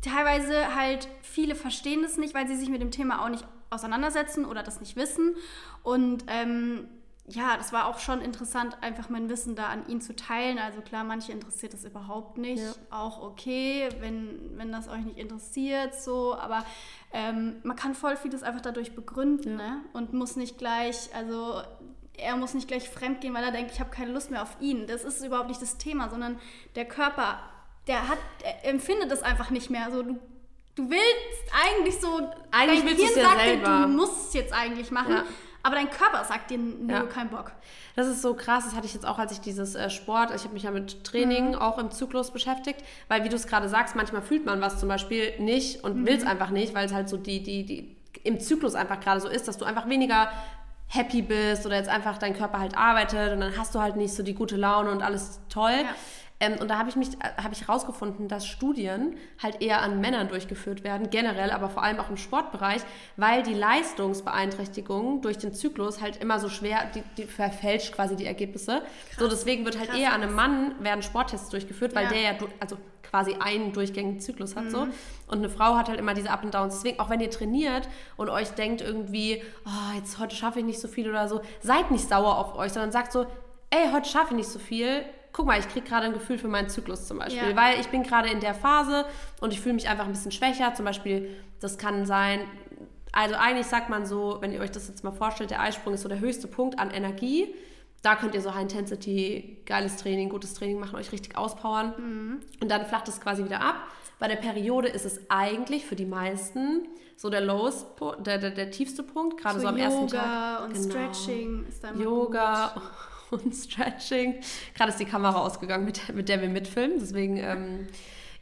teilweise halt viele verstehen das nicht, weil sie sich mit dem Thema auch nicht auseinandersetzen oder das nicht wissen. Und ähm, ja, das war auch schon interessant, einfach mein Wissen da an ihn zu teilen. Also klar, manche interessiert das überhaupt nicht. Ja. Auch okay, wenn, wenn das euch nicht interessiert, so. Aber ähm, man kann voll vieles einfach dadurch begründen ja. ne? und muss nicht gleich, also er muss nicht gleich fremd gehen, weil er denkt, ich habe keine Lust mehr auf ihn. Das ist überhaupt nicht das Thema, sondern der Körper, der hat, er empfindet das einfach nicht mehr. So, du, du willst eigentlich so, eigentlich dein Hirn sagt ja selber. dir, du musst es jetzt eigentlich machen. Ja. Aber dein Körper sagt dir, nö, ja. kein Bock. Das ist so krass, das hatte ich jetzt auch, als ich dieses äh, Sport, ich habe mich ja mit Training mhm. auch im Zyklus beschäftigt, weil wie du es gerade sagst, manchmal fühlt man was zum Beispiel nicht und mhm. will es einfach nicht, weil es halt so die, die, die im Zyklus einfach gerade so ist, dass du einfach weniger happy bist oder jetzt einfach dein Körper halt arbeitet und dann hast du halt nicht so die gute Laune und alles toll. Ja. Ähm, und da habe ich mich, habe ich herausgefunden, dass Studien halt eher an Männern durchgeführt werden, generell, aber vor allem auch im Sportbereich, weil die Leistungsbeeinträchtigung durch den Zyklus halt immer so schwer, die, die verfälscht quasi die Ergebnisse. Krass. So deswegen wird halt Krass. eher an einem Mann werden Sporttests durchgeführt, weil ja. der ja, also quasi einen durchgängigen Zyklus hat mhm. so. Und eine Frau hat halt immer diese Up and Downs. Deswegen, auch wenn ihr trainiert und euch denkt irgendwie, oh, jetzt heute schaffe ich nicht so viel oder so, seid nicht sauer auf euch, sondern sagt so, ey, heute schaffe ich nicht so viel guck mal, ich kriege gerade ein Gefühl für meinen Zyklus zum Beispiel, ja. weil ich bin gerade in der Phase und ich fühle mich einfach ein bisschen schwächer. Zum Beispiel, das kann sein, also eigentlich sagt man so, wenn ihr euch das jetzt mal vorstellt, der Eisprung ist so der höchste Punkt an Energie. Da könnt ihr so High Intensity, geiles Training, gutes Training machen, euch richtig auspowern. Mhm. Und dann flacht es quasi wieder ab. Bei der Periode ist es eigentlich für die meisten so der lowest, der, der, der tiefste Punkt, gerade so, so am Yoga ersten Tag. Yoga und genau. Stretching ist dann Yoga. Gut. und Stretching. Gerade ist die Kamera ausgegangen, mit, mit der wir mitfilmen. Deswegen ähm,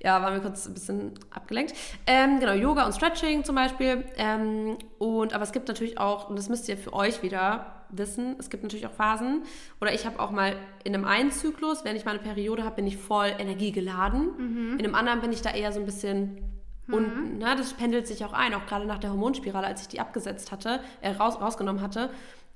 ja, waren wir kurz ein bisschen abgelenkt. Ähm, genau, Yoga und Stretching zum Beispiel. Ähm, und, aber es gibt natürlich auch, und das müsst ihr für euch wieder wissen, es gibt natürlich auch Phasen, oder ich habe auch mal in einem einen Zyklus, wenn ich meine Periode habe, bin ich voll energiegeladen. Mhm. In einem anderen bin ich da eher so ein bisschen mhm. und ne, das pendelt sich auch ein, auch gerade nach der Hormonspirale, als ich die abgesetzt hatte, äh, raus, rausgenommen hatte.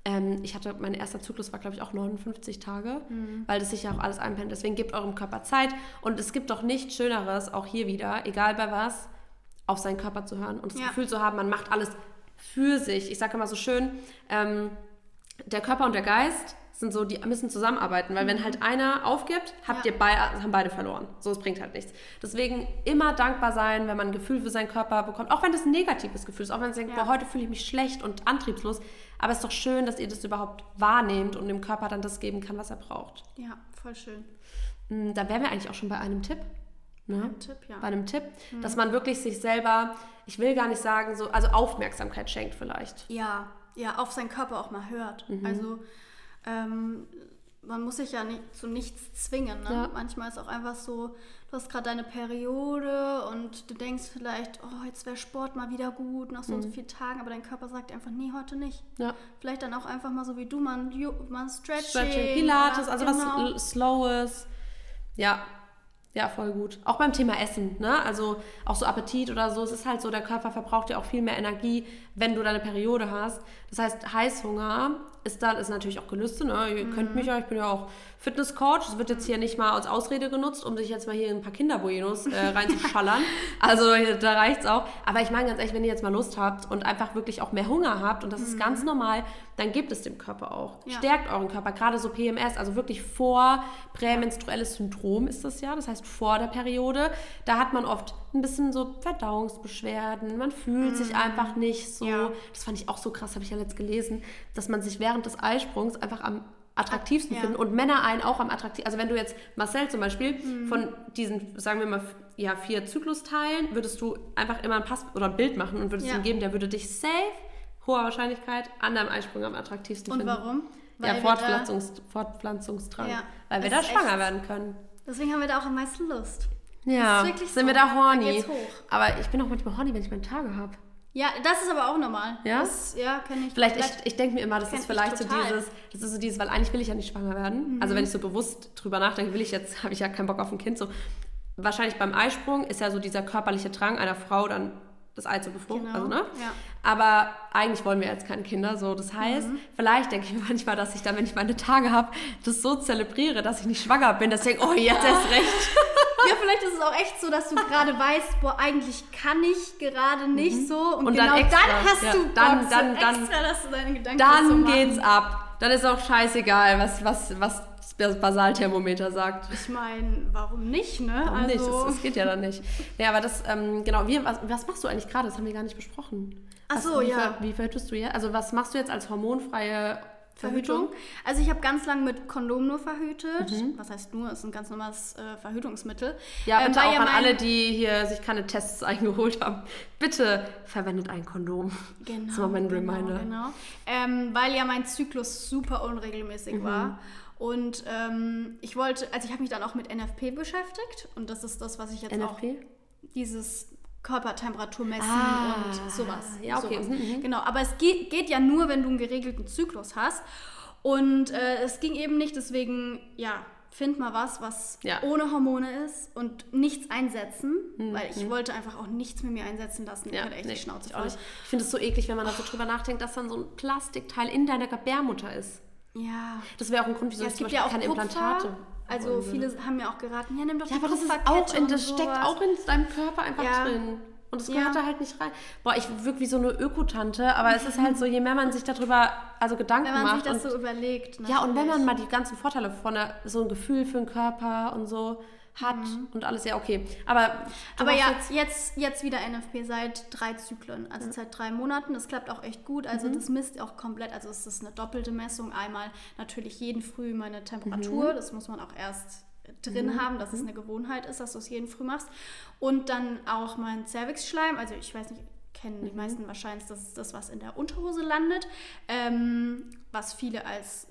Ähm, ich hatte, mein erster Zyklus war, glaube ich, auch 59 Tage, mhm. weil das sich ja auch alles einpendelt. Deswegen gebt eurem Körper Zeit und es gibt doch nichts Schöneres, auch hier wieder, egal bei was, auf seinen Körper zu hören und das ja. Gefühl zu haben, man macht alles für sich. Ich sage immer so schön, ähm, der Körper und der Geist sind so, die müssen zusammenarbeiten, weil mhm. wenn halt einer aufgibt, habt ja. ihr beide, haben beide verloren. So, es bringt halt nichts. Deswegen immer dankbar sein, wenn man ein Gefühl für seinen Körper bekommt, auch wenn das ein negatives Gefühl ist, auch wenn man denkt, ja. boah, heute fühle ich mich schlecht und antriebslos. Aber es ist doch schön, dass ihr das überhaupt wahrnehmt und dem Körper dann das geben kann, was er braucht. Ja, voll schön. Mm, da wären wir eigentlich auch schon bei einem Tipp. Ne? Bei einem Tipp, ja. Bei einem Tipp, mhm. dass man wirklich sich selber, ich will gar nicht sagen, so, also Aufmerksamkeit schenkt vielleicht. Ja, ja, auf seinen Körper auch mal hört. Mhm. Also ähm, man muss sich ja nicht zu nichts zwingen. Ne? Ja. Manchmal ist auch einfach so, du hast gerade deine Periode und du denkst vielleicht, oh, jetzt wäre Sport mal wieder gut nach so mhm. und so vielen Tagen, aber dein Körper sagt einfach, nee, heute nicht. Ja. Vielleicht dann auch einfach mal so wie du, mal ein, mal ein Stretching. Stretching, Pilates, also genau. was Slowes. Ja, ja, voll gut. Auch beim Thema Essen, ne? Also auch so Appetit oder so. Es ist halt so, der Körper verbraucht ja auch viel mehr Energie, wenn du deine Periode hast. Das heißt, Heißhunger ist dann ist natürlich auch Gelüste, ne? Ihr mhm. könnt mich ja, ich bin ja auch Fitnesscoach. Es wird jetzt hier nicht mal als Ausrede genutzt, um sich jetzt mal hier ein paar Kinderbuenos äh, reinzuschallern. also da reicht es auch. Aber ich meine ganz ehrlich, wenn ihr jetzt mal Lust habt und einfach wirklich auch mehr Hunger habt, und das mhm. ist ganz normal, dann gebt es dem Körper auch. Ja. Stärkt euren Körper, gerade so PMS, also wirklich vor prämenstruelles Syndrom ist das ja, das heißt vor der Periode. Da hat man oft ein bisschen so Verdauungsbeschwerden, man fühlt mhm. sich einfach nicht so. Ja. Das fand ich auch so krass, habe ich ja letzt gelesen, dass man sich während des Eisprungs einfach am attraktivsten ja. finden und Männer einen auch am attraktivsten. Also wenn du jetzt Marcel zum Beispiel mhm. von diesen, sagen wir mal, ja, vier Zyklusteilen, würdest du einfach immer ein Pass oder ein Bild machen und würdest ja. ihm geben, der würde dich safe, hoher Wahrscheinlichkeit, an deinem Eisprung am attraktivsten und finden. Und warum? Weil ja, Fortpflanzungs Fortpflanzungsdrang. Ja, weil wir da schwanger echt. werden können. Deswegen haben wir da auch am meisten Lust. Ja, sind so. wir da horny. Aber ich bin auch manchmal horny, wenn ich meine Tage habe. Ja, das ist aber auch normal. Ja? Das, ja, kenne ich. Vielleicht, ich, ich denke mir immer, das ist vielleicht so dieses, das ist so dieses, weil eigentlich will ich ja nicht schwanger werden. Mhm. Also wenn ich so bewusst drüber nachdenke, will ich jetzt, habe ich ja keinen Bock auf ein Kind. So, wahrscheinlich beim Eisprung ist ja so dieser körperliche Drang einer Frau dann das Ei zu befruchten. Genau. Also, ne? Ja. Aber eigentlich wollen wir jetzt keine Kinder. So. Das heißt, mhm. vielleicht denke ich manchmal, dass ich dann, wenn ich meine Tage habe, das so zelebriere, dass ich nicht schwanger bin, dass ich denke, oh, jetzt erst recht. ja, vielleicht ist es auch echt so, dass du gerade weißt, boah, eigentlich kann ich gerade nicht mhm. so. Und, und genau dann, dann hast ja, du dann, Bock, dann, so dann, extra, dass du deine Gedanken Dann so geht's ab. Dann ist auch scheißegal, was, was, was das Basalthermometer sagt. Ich meine, warum nicht, ne? Warum also... nicht? Es, es, geht ja dann nicht. Ja, aber das, ähm, genau, wie, was, was machst du eigentlich gerade? Das haben wir gar nicht besprochen. Ach so, wie ja. Ver, wie verhütest du jetzt? Also was machst du jetzt als hormonfreie Verhütung? Also ich habe ganz lange mit Kondom nur verhütet. Mhm. Was heißt nur? Ist ein ganz normales äh, Verhütungsmittel. Ja, ähm, bitte ähm, auch ja an alle, die hier sich keine Tests eingeholt haben. Bitte verwendet ein Kondom. Genau. Das war mein genau, Reminder. Genau. Ähm, weil ja mein Zyklus super unregelmäßig mhm. war. Und ähm, ich wollte, also ich habe mich dann auch mit NFP beschäftigt und das ist das, was ich jetzt NFP? auch dieses Körpertemperatur messen ah, und sowas. Ja, okay. Sowas. Mhm. Genau, aber es geht, geht, ja nur, wenn du einen geregelten Zyklus hast. Und äh, es ging eben nicht, deswegen, ja, find mal was, was ja. ohne Hormone ist und nichts einsetzen, mhm. weil ich mhm. wollte einfach auch nichts mit mir einsetzen lassen. Ja, ich hatte echt nee, die Schnauze voll. Ich finde es so eklig, wenn man da so drüber nachdenkt, dass dann so ein Plastikteil in deiner Gebärmutter ist. Ja. Das wäre auch ein Grund, wieso ja, es gibt ja auch keine Kupfer. Implantate. Also viele haben mir auch geraten, ja, nimm doch ja, aber das ist auch in, das steckt auch in deinem Körper einfach ja. drin. Und es gehört ja. da halt nicht rein. Boah, ich wirke wie so eine Ökotante, aber es ist halt so, je mehr man sich darüber also Gedanken macht. Wenn man macht sich das so überlegt. Natürlich. Ja, und wenn man mal die ganzen Vorteile von so ein Gefühl für den Körper und so hat mhm. und alles, ja, okay. Aber, aber ja, jetzt, jetzt, jetzt wieder NFP seit drei Zyklen, also mhm. seit drei Monaten. Das klappt auch echt gut. Also mhm. das misst auch komplett, also es ist eine doppelte Messung. Einmal natürlich jeden Früh meine Temperatur, mhm. das muss man auch erst drin mhm. haben, dass es mhm. eine Gewohnheit ist, dass du es jeden Früh machst. Und dann auch mein Cervixschleim, also ich weiß nicht, kennen die meisten wahrscheinlich, das ist das, was in der Unterhose landet, ähm, was viele als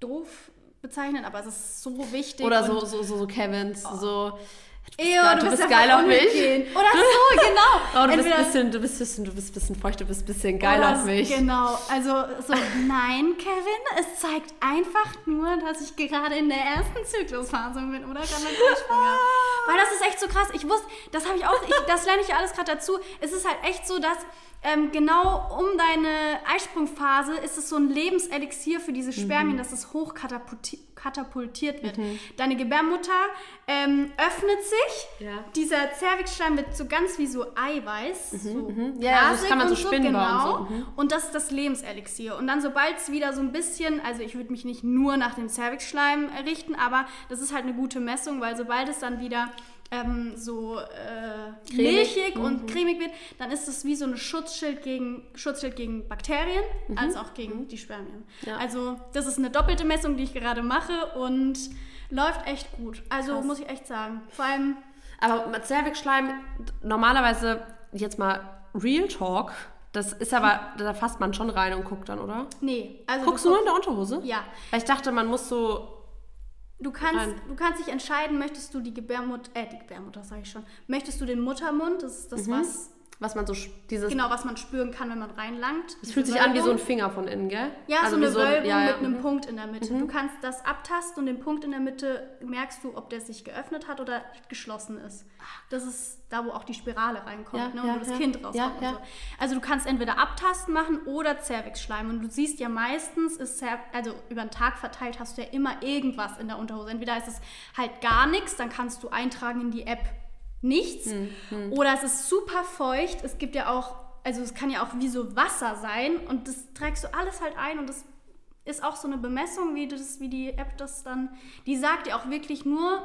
doof bezeichnen, aber es ist so wichtig. Oder so, so, so, so Kevins, oh. so Ew, du, du bist, geil auf mich. Oder so, genau. Oh, du, bist bisschen, du, bist bisschen, du bist ein bisschen feucht, du bist ein bisschen geil auf mich. Genau, also so, nein, Kevin, es zeigt einfach nur, dass ich gerade in der ersten Zyklusphase bin oder gerade ah. Weil das ist echt so krass. Ich wusste, das habe ich auch, ich, das lerne ich ja alles gerade dazu. Es ist halt echt so, dass ähm, genau um deine Eisprungphase ist es so ein Lebenselixier für diese Spermien, mhm. dass es hochkatapultiert wird. Mhm. Deine Gebärmutter ähm, öffnet sich, ja. dieser Zervixschleim wird so ganz wie so Eiweiß, mhm, so mhm. ja, das kann man so spinnen genau. Und, so. Mhm. und das ist das Lebenselixier. Und dann sobald es wieder so ein bisschen, also ich würde mich nicht nur nach dem Zervixschleim richten, aber das ist halt eine gute Messung, weil sobald es dann wieder ähm, so äh, milchig mhm. und cremig wird, dann ist es wie so ein Schutzschild gegen, Schutzschild gegen Bakterien, mhm. als auch gegen mhm. die Spermien. Ja. Also das ist eine doppelte Messung, die ich gerade mache und läuft echt gut. Also Krass. muss ich echt sagen. Vor allem... Aber mit Cervixschleim, normalerweise jetzt mal Real Talk, das ist aber, da fasst man schon rein und guckt dann, oder? Nee. Also Guckst du, du nur in der Unterhose? Ja. Weil ich dachte, man muss so Du kannst, du kannst dich entscheiden, möchtest du die Gebärmutter, äh, die Gebärmutter sage ich schon, möchtest du den Muttermund, das ist das, mhm. was was man so dieses genau was man spüren kann, wenn man reinlangt. Es fühlt sich Wölbung. an wie so ein Finger von innen, gell? Ja, also so eine so Wölbung ja, ja. mit einem mhm. Punkt in der Mitte. Mhm. Du kannst das abtasten und den Punkt in der Mitte merkst du, ob der sich geöffnet hat oder geschlossen ist. Das ist da, wo auch die Spirale reinkommt, ja, ne, wo das Kind rauskommt. So. Also du kannst entweder abtasten machen oder Zervixschleim und du siehst ja meistens ist Cer also über den Tag verteilt hast du ja immer irgendwas in der Unterhose. Entweder ist es halt gar nichts, dann kannst du eintragen in die App nichts. Hm, hm. Oder es ist super feucht. Es gibt ja auch, also es kann ja auch wie so Wasser sein und das trägst du alles halt ein und das ist auch so eine Bemessung, wie, das, wie die App das dann, die sagt dir auch wirklich nur,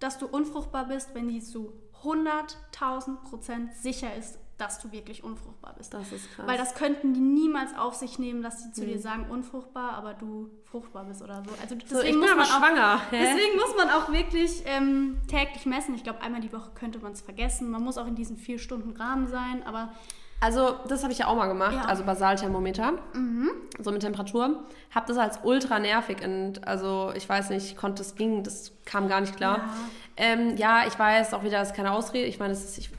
dass du unfruchtbar bist, wenn die zu 100.000 Prozent sicher ist, dass du wirklich unfruchtbar bist. Das ist krass. Weil das könnten die niemals auf sich nehmen, dass sie zu mhm. dir sagen, unfruchtbar, aber du fruchtbar bist oder so. Also deswegen, so, ich bin muss, man schwanger. Auch, deswegen muss man auch wirklich ähm, täglich messen. Ich glaube, einmal die Woche könnte man es vergessen. Man muss auch in diesen vier Stunden Rahmen sein, aber... Also das habe ich ja auch mal gemacht, ja. also Basalthermometer, mhm. so mit Temperatur. Habe das als ultra nervig und also ich weiß nicht, ich konnte das ging, das kam gar nicht klar. Ja, ähm, ja ich weiß auch wieder, das ist keine Ausrede. Ich meine, es ist, ich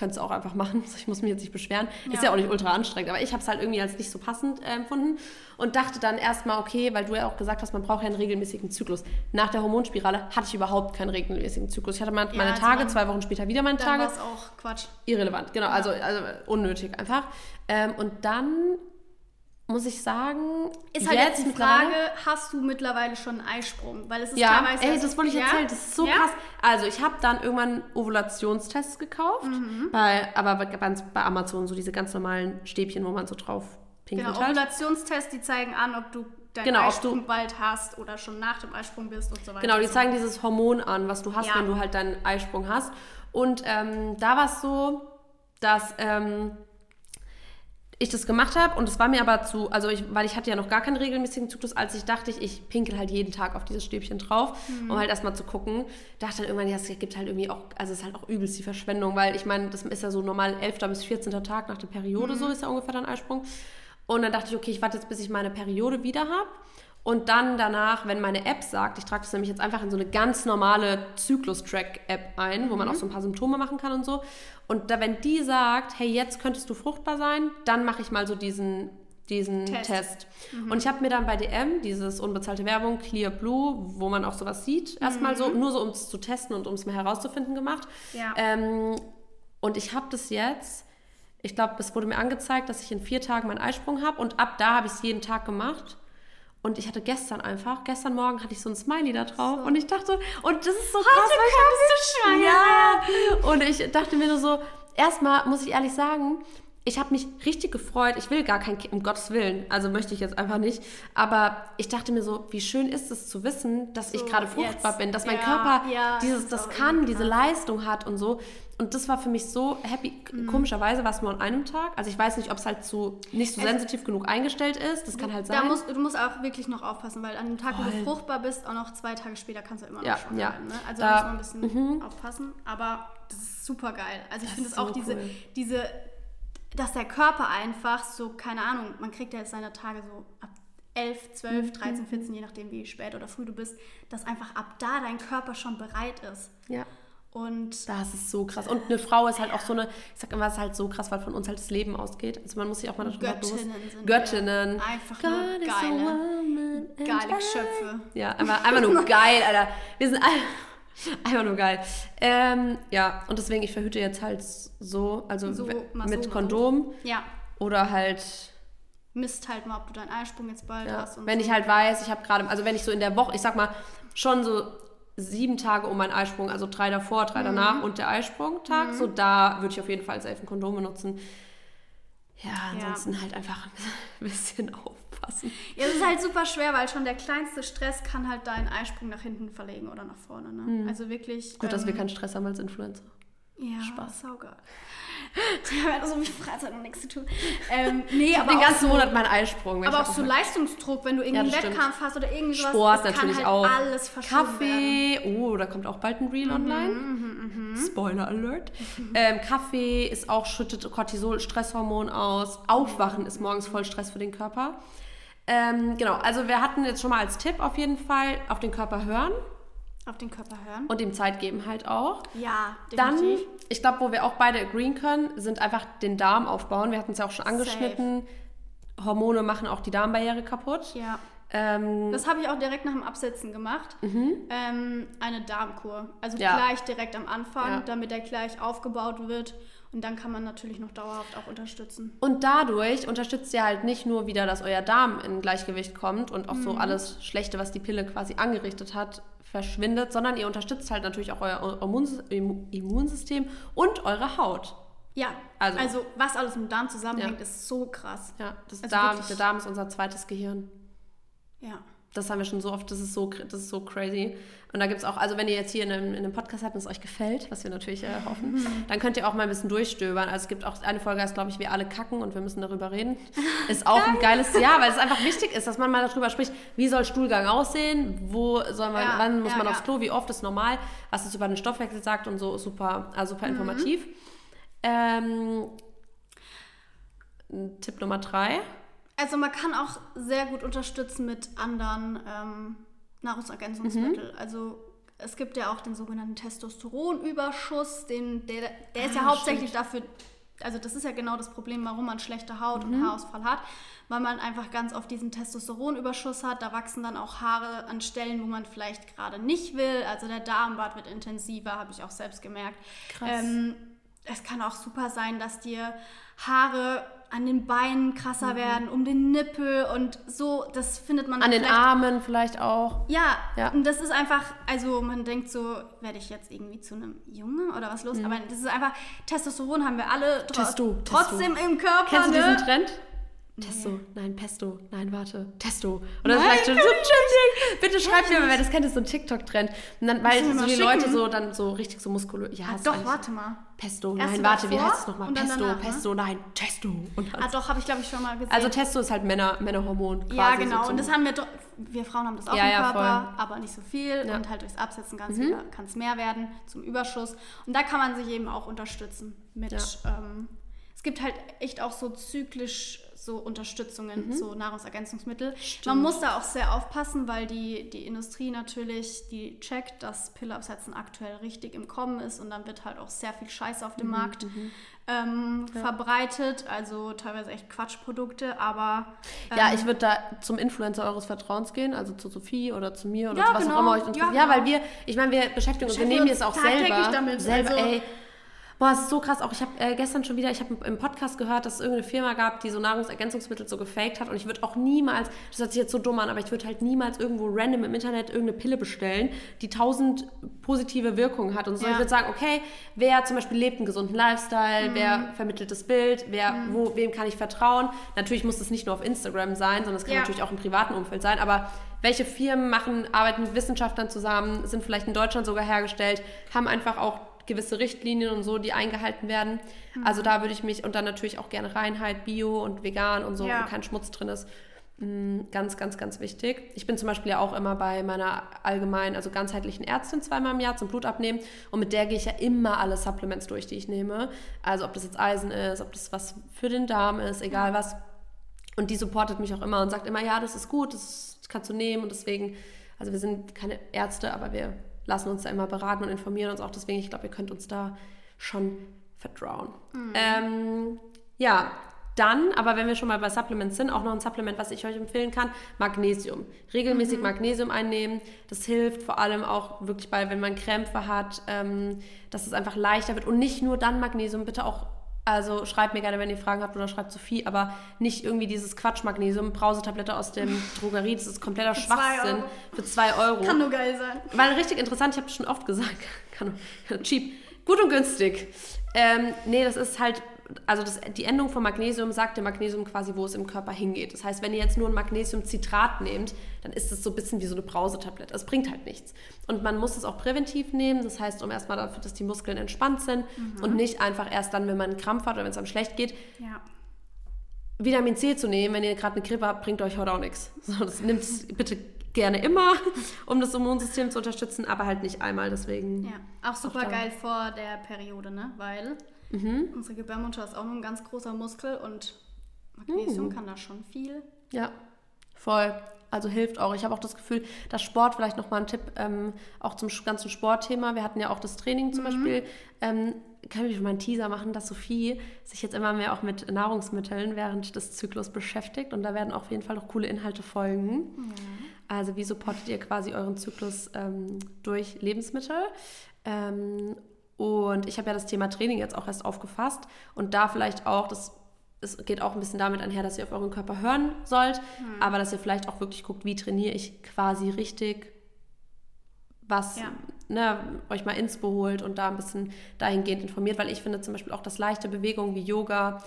könnte es auch einfach machen. Ich muss mich jetzt nicht beschweren. Ja. Ist ja auch nicht ultra anstrengend, aber ich habe es halt irgendwie als nicht so passend äh, empfunden und dachte dann erstmal, okay, weil du ja auch gesagt hast, man braucht ja einen regelmäßigen Zyklus. Nach der Hormonspirale hatte ich überhaupt keinen regelmäßigen Zyklus. Ich hatte meine ja, also Tage, zwei Wochen später wieder meine Tage. Das auch Quatsch. Irrelevant, genau, also, also unnötig einfach. Ähm, und dann muss ich sagen. Ist halt jetzt, jetzt die Frage, hast du mittlerweile schon einen Eisprung? Weil es ist ja, teilweise. Ey, das wollte ich erzählen, das ist so ja? krass. Also, ich habe dann irgendwann Ovulationstests gekauft, mhm. bei, aber bei, bei Amazon so diese ganz normalen Stäbchen, wo man so drauf pinkelt. Genau, halt. Ovulationstests, die zeigen an, ob du deinen genau, Eisprung du, bald hast oder schon nach dem Eisprung bist und so weiter. Genau, die zeigen dieses Hormon an, was du hast, ja. wenn du halt deinen Eisprung hast. Und ähm, da war es so, dass. Ähm, ich das gemacht habe und es war mir aber zu, also ich, weil ich hatte ja noch gar keinen regelmäßigen Zyklus, als ich dachte, ich, ich pinkel halt jeden Tag auf dieses Stäbchen drauf, mhm. um halt erstmal zu gucken. Dachte dann irgendwann, ja, es gibt halt irgendwie auch, also es ist halt auch übelst die Verschwendung, weil ich meine, das ist ja so normal 11. bis 14. Tag nach der Periode, mhm. so ist ja ungefähr dein Eisprung. Und dann dachte ich, okay, ich warte jetzt, bis ich meine Periode wieder habe und dann danach, wenn meine App sagt, ich trage das nämlich jetzt einfach in so eine ganz normale Zyklus-Track-App ein, wo man mhm. auch so ein paar Symptome machen kann und so. Und da, wenn die sagt, hey, jetzt könntest du fruchtbar sein, dann mache ich mal so diesen, diesen Test. Test. Mhm. Und ich habe mir dann bei DM dieses unbezahlte Werbung Clear Blue, wo man auch sowas sieht, erstmal so, mhm. nur so um es zu testen und um es mal herauszufinden gemacht. Ja. Ähm, und ich habe das jetzt, ich glaube, es wurde mir angezeigt, dass ich in vier Tagen meinen Eisprung habe und ab da habe ich es jeden Tag gemacht. Und ich hatte gestern einfach, gestern Morgen hatte ich so ein Smiley da drauf so. und ich dachte, und das ist so Heute krass, weil ich du schwanger. Ja. Und ich dachte mir nur so, erstmal muss ich ehrlich sagen, ich habe mich richtig gefreut. Ich will gar kein Kind, um Gottes Willen. Also möchte ich jetzt einfach nicht. Aber ich dachte mir so, wie schön ist es zu wissen, dass so, ich gerade fruchtbar jetzt. bin, dass mein ja, Körper ja, dieses, das kann, diese Leistung hat und so. Und das war für mich so happy. Mhm. Komischerweise war es nur an einem Tag. Also ich weiß nicht, ob es halt zu, nicht so also, sensitiv genug eingestellt ist. Das kann halt sein. Da musst, du musst auch wirklich noch aufpassen, weil an dem Tag, Voll. wo du fruchtbar bist, auch noch zwei Tage später kannst du immer noch ja, schwanger ja. werden. Ne? Also da, muss man ein bisschen mhm. aufpassen. Aber das ist super geil. Also ich finde es so auch diese, cool. diese, dass der Körper einfach so, keine Ahnung, man kriegt ja jetzt seine Tage so ab 11, 12, 13, 14, je nachdem wie spät oder früh du bist, dass einfach ab da dein Körper schon bereit ist. Ja. Und das ist so krass. Und eine Frau ist halt auch so eine, ich sag immer, es ist halt so krass, weil von uns halt das Leben ausgeht. Also man muss sich auch mal darüber Göttinnen bewusst. sind Göttinnen. wir. Einfach nur geile, geile Geschöpfe. Ja, einfach, einfach nur geil, Alter. Wir sind alle, einfach nur geil. Ähm, ja, und deswegen, ich verhüte jetzt halt so, also So, so, mit mal Kondom Ja, oder halt misst halt mal, ob du deinen Eisprung jetzt bald Ja, hast. Wenn so. ich halt weiß, ich habe gerade, also wenn ich so in der Woche, ich sag mal, schon so sieben Tage um meinen Eisprung, also drei davor, drei Mhm. danach und der Eisprungtag, so da würde ich auf jeden Fall safe ein Kondom benutzen. Ja, ansonsten halt einfach ein bisschen aufpassen. Ja, es ist halt super schwer, weil schon der kleinste Stress kann halt deinen Eisprung nach hinten verlegen oder nach vorne. Ne? Also wirklich. Mhm. Gut, dass wir ähm, keinen Stress haben als Influencer. Ja, Spaß. saugeil. Die haben ja so viel Freizeit und nichts zu tun. Ähm, nee, aber Den ganzen so, Monat meinen Eisprung. aber auch so Leistungsdruck, wenn du irgendwie Ja, einen Wettkampf hast oder irgendwie sowas. Sport natürlich halt auch. alles verschoben werden. Kaffee, oh, da kommt auch bald ein Mhm, Reel online. Spoiler Alert. Ähm, Kaffee ist auch, schüttet Cortisol, Stresshormon aus. Aufwachen ist morgens voll Stress für den Körper. Ähm, genau, also wir hatten jetzt schon mal als Tipp auf jeden Fall auf den Körper hören Auf den Körper hören. und ihm Zeit geben halt auch. Ja, Dann, definitiv. ich glaube, wo wir auch beide agreeen können, sind einfach den Darm aufbauen. Wir hatten es ja auch schon angeschnitten. Hormone machen auch die Darmbarriere kaputt. ja. Ähm, Das habe ich auch direkt nach dem Absetzen gemacht. Ähm, eine Darmkur. Also Ja. gleich direkt am Anfang, Ja. damit er gleich aufgebaut wird. Und dann kann man natürlich noch dauerhaft auch unterstützen. Und dadurch unterstützt ihr halt nicht nur wieder, dass euer Darm in Gleichgewicht kommt und auch so Mhm. alles Schlechte, was die Pille quasi angerichtet hat, verschwindet, sondern ihr unterstützt halt natürlich auch euer Immuns- Immu- Immunsystem und eure Haut. Ja, Also- also, was alles mit dem Darm zusammenhängt, Ja. ist so krass. Ja, das Also Darm, der Darm ist unser zweites Gehirn. Ja. Das haben wir schon so oft, das ist so, das ist so crazy. Und da gibt es auch, also wenn ihr jetzt hier in einem, in einem Podcast habt und es euch gefällt, was wir natürlich äh, hoffen, Mhm. dann könnt ihr auch mal ein bisschen durchstöbern. Also es gibt auch eine Folge, heißt glaube ich, wir alle kacken und wir müssen darüber reden. Ist auch ein geiles Jahr, weil es einfach wichtig ist, dass man mal darüber spricht, wie soll Stuhlgang aussehen, wo soll man, Ja, wann muss ja, man ja. aufs Klo, wie oft ist normal, was es über den Stoffwechsel sagt und so, super, also Mhm. super informativ. Ähm, Tipp Nummer drei. Also man kann auch sehr gut unterstützen mit anderen ähm, Nahrungsergänzungsmitteln. Also es gibt ja auch den sogenannten Testosteronüberschuss, den, der, der ist ja Ah, hauptsächlich dafür, also das ist ja genau das Problem, warum man schlechte Haut und Haarausfall hat, weil man einfach ganz oft diesen Testosteronüberschuss hat. Da wachsen dann auch Haare an Stellen, wo man vielleicht gerade nicht will. Also der Darmbad wird intensiver, habe ich auch selbst gemerkt. Krass. Ähm, es kann auch super sein, dass dir Haare an den Beinen krasser werden, um den Nippel und so, das findet man Mhm. An den vielleicht- Armen vielleicht auch. Ja, Ja. und das ist einfach, also man denkt so, werde ich jetzt irgendwie zu einem Junge oder was los? Aber das ist einfach, Testosteron haben wir alle tro Mhm. Testo, Testo. trotzdem im Körper. Kennst du ne? diesen Trend? Testo, nein, Pesto, nein, warte, Testo. Oder Nein, vielleicht schon so Trending. Bitte schreibt mir mal, wer das kennt, das ist so ein TikTok-Trend. Weil so die schicken. Leute so dann so richtig so muskulös. Ja, Ah, doch, warte mal. Pesto, Erst nein, warte, wie davor heißt es nochmal? Pesto, danach, ne? Pesto, nein, Testo. Und Ah, doch, habe ich glaube ich schon mal gesehen. also Testo ist halt Männer, Männerhormon. Quasi ja, so genau. zum- und das haben wir, doch- wir Frauen haben das auch Ja, im ja, Körper, aber nicht so viel. Ja. Mhm. Und halt durchs Absetzen kann es mehr werden zum Überschuss. Und da kann man sich eben auch unterstützen mit. Ähm, es gibt halt echt auch so zyklisch so Unterstützungen, Mhm. so Nahrungsergänzungsmittel. Man muss da auch sehr aufpassen, weil die, die Industrie natürlich, die checkt, dass Pilleabsetzen aktuell richtig im Kommen ist und dann wird halt auch sehr viel Scheiße auf dem Mhm, Markt ähm, verbreitet, also teilweise echt Quatschprodukte, aber Ja, ähm, ich würde da zum Influencer eures Vertrauens gehen, also zu Sophie oder zu mir oder Ja, zu was genau. auch immer euch interessiert. Ja, Ja, weil genau. wir, ich meine, wir beschäftigen uns, wir nehmen das auch selber. damit, selber, also- ey. Boah, es ist so krass. Auch ich habe äh, gestern schon wieder, ich habe im Podcast gehört, dass es irgendeine Firma gab, die so Nahrungsergänzungsmittel so gefaked hat. Und ich würde auch niemals, das hört sich jetzt so dumm an, aber ich würde halt niemals irgendwo random im Internet irgendeine Pille bestellen, die tausend positive Wirkungen hat. Und so, Ja. ich würde sagen, okay, wer zum Beispiel lebt einen gesunden Lifestyle, Mhm. wer vermittelt das Bild, wer, wo, wem kann ich vertrauen? Natürlich muss es nicht nur auf Instagram sein, sondern es kann Ja. natürlich auch im privaten Umfeld sein. Aber welche Firmen machen, arbeiten mit Wissenschaftlern zusammen, sind vielleicht in Deutschland sogar hergestellt, haben einfach auch gewisse Richtlinien und so, die eingehalten werden. Mhm. Also da würde ich mich, und dann natürlich auch gerne Reinheit, Bio und vegan und so, Ja. wo kein Schmutz drin ist. Mm, Ganz, ganz, ganz wichtig. Ich bin zum Beispiel ja auch immer bei meiner allgemeinen, also ganzheitlichen Ärztin zweimal im Jahr zum Blutabnehmen. Und mit der gehe ich ja immer alle Supplements durch, die ich nehme. Also ob das jetzt Eisen ist, ob das was für den Darm ist, egal was. Und die supportet mich auch immer und sagt immer, ja, das ist gut, das kannst du nehmen. Und deswegen, also wir sind keine Ärzte, aber wir lassen uns da immer beraten und informieren uns auch. Deswegen, ich glaube, ihr könnt uns da schon vertrauen. Mhm. Ähm, ja, dann, aber wenn wir schon mal bei Supplements sind, auch noch ein Supplement, was ich euch empfehlen kann, Magnesium. Regelmäßig mhm. Magnesium einnehmen, das hilft vor allem auch wirklich bei, wenn man Krämpfe hat, ähm, dass es einfach leichter wird. Und nicht nur dann Magnesium, bitte auch also schreibt mir gerne, wenn ihr Fragen habt oder schreibt Sophie, aber nicht irgendwie dieses Quatsch-Magnesium, Brausetablette aus dem Drogerie, das ist kompletter für Schwachsinn. Zwei für zwei Euro. Kann nur geil sein. Weil richtig interessant, ich habe es schon oft gesagt, kann, cheap, gut und günstig. Ähm, nee, das ist halt also das, die Endung von Magnesium sagt dem Magnesium quasi, wo es im Körper hingeht. Das heißt, wenn ihr jetzt nur ein Magnesiumcitrat nehmt, dann ist es so ein bisschen wie so eine Brausetablette. Es bringt halt nichts. Und man muss es auch präventiv nehmen. Das heißt, um erstmal dafür, dass die Muskeln entspannt sind mhm. und nicht einfach erst dann, wenn man einen Krampf hat oder wenn es einem schlecht geht. Ja. Vitamin C zu nehmen, wenn ihr gerade eine Grippe habt, bringt euch heute auch nichts. So, das nimmt bitte gerne immer, um das Immunsystem zu unterstützen, aber halt nicht einmal. Deswegen. Ja, auch super auch geil vor der Periode, ne? Weil Mhm. Unsere Gebärmutter ist auch nur ein ganz großer Muskel und Magnesium uh. kann da schon viel. Ja, voll. Also hilft auch. Ich habe auch das Gefühl, dass Sport, vielleicht nochmal ein Tipp, ähm, auch zum ganzen Sportthema. Wir hatten ja auch das Training zum mhm. Beispiel. Ähm, kann ich schon mal einen Teaser machen, dass Sophie sich jetzt immer mehr auch mit Nahrungsmitteln während des Zyklus beschäftigt. Und da werden auf jeden Fall noch coole Inhalte folgen. Mhm. Also wie supportet ihr quasi euren Zyklus ähm, durch Lebensmittel? Ähm, und ich habe ja das Thema Training jetzt auch erst aufgefasst und da vielleicht auch, das es geht auch ein bisschen damit einher, dass ihr auf euren Körper hören sollt, hm. aber dass ihr vielleicht auch wirklich guckt, wie trainiere ich quasi richtig, was ja. ne, euch mal ins beholt und da ein bisschen dahingehend informiert, weil ich finde zum Beispiel auch, dass leichte Bewegungen wie Yoga,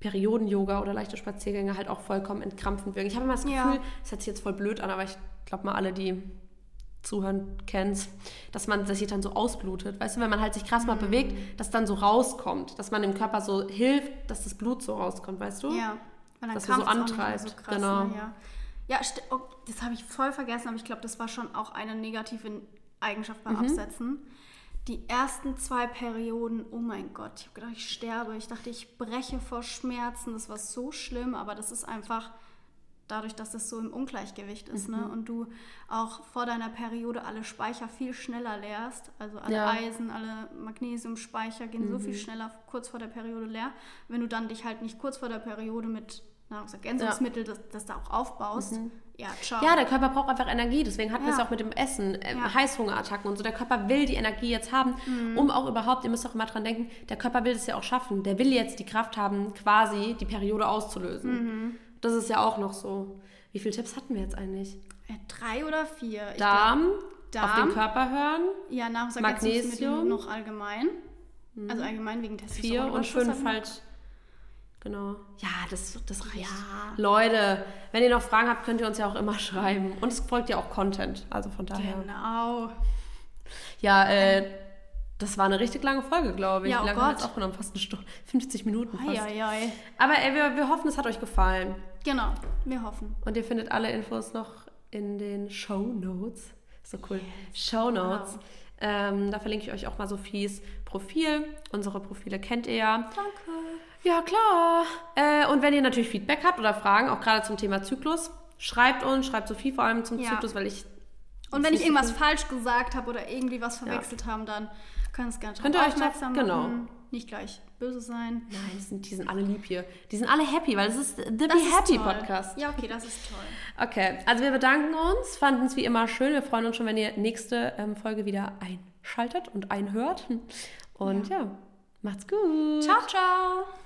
Perioden-Yoga oder leichte Spaziergänge halt auch vollkommen entkrampfend wirken. Ich habe immer das Gefühl, ja. das hört sich jetzt voll blöd an, aber ich glaube mal alle, die zuhören kennst, dass man sich dann so ausblutet. Weißt du, wenn man halt sich krass mal mhm. bewegt, dass dann so rauskommt, dass man dem Körper so hilft, dass das Blut so rauskommt, weißt du? Ja, weil dann dass man so antreibt. So krass, genau. Ne? Ja, ja oh, das habe ich voll vergessen, aber ich glaube, das war schon auch eine negative Eigenschaft beim mhm. Absetzen. Die ersten zwei Perioden, oh mein Gott, ich habe gedacht, ich sterbe. Ich dachte, ich breche vor Schmerzen. Das war so schlimm, aber das ist einfach dadurch, dass es so im Ungleichgewicht ist ne? mhm. ne? und du auch vor deiner Periode alle Speicher viel schneller leerst, also alle ja. Eisen, alle Magnesiumspeicher gehen mhm. so viel mhm. schneller kurz vor der Periode leer. Wenn du dann dich halt nicht kurz vor der Periode mit Nahrungsergänzungsmittel, ja. das, das da auch aufbaust, mhm. ja, ciao. Ja, der Körper braucht einfach Energie, deswegen hatten ja. wir es auch mit dem Essen, äh, Heißhungerattacken und so. Der Körper will die Energie jetzt haben, mhm. um auch überhaupt, ihr müsst auch immer dran denken, der Körper will es ja auch schaffen. Der will jetzt die Kraft haben, quasi die Periode auszulösen. Mhm. Das ist ja auch noch so. Wie viele Tipps hatten wir jetzt eigentlich? Äh, drei oder vier. Ich Darm, Darm, auf den Körper hören. Ja, Nahrungsergänzungsmittel noch allgemein. Mhm. Also allgemein wegen Testosteron. Vier und fünf halt. Genau. Ja, das, das reicht. Ja. Leute, wenn ihr noch Fragen habt, könnt ihr uns ja auch immer schreiben. Und es folgt ja auch Content. Also von daher. Genau. Ja, äh, das war eine richtig lange Folge, glaube ich. Ja, oh Wie lange haben wir jetzt aufgenommen? Fast eine Stunde. 50 Minuten fast. Ei, ei, ei. Aber ey, wir, wir hoffen, es hat euch gefallen. Genau, wir hoffen. Und ihr findet alle Infos noch in den Show Notes. So cool. Yes. Show Notes. Wow. Ähm, da verlinke ich euch auch mal Sophies Profil. Unsere Profile kennt ihr ja. Danke. Ja, klar. Äh, und wenn ihr natürlich Feedback habt oder Fragen, auch gerade zum Thema Zyklus, schreibt uns, schreibt Sophie vor allem zum ja. Zyklus, weil ich. Und wenn ich irgendwas falsch gesagt habe oder irgendwie was verwechselt ja. haben, dann Können es gerne Könnt ihr euch aufmerksam machen. Genau. Nicht gleich böse sein. Nein, die sind, die sind alle lieb hier. Die sind alle happy, weil das ist The das Be Happy toll. Podcast. Ja, okay, das ist toll. Okay, also wir bedanken uns, fanden es wie immer schön. Wir freuen uns schon, wenn ihr nächste ähm, Folge wieder einschaltet und einhört. Und ja, ja macht's gut. Ciao, ciao.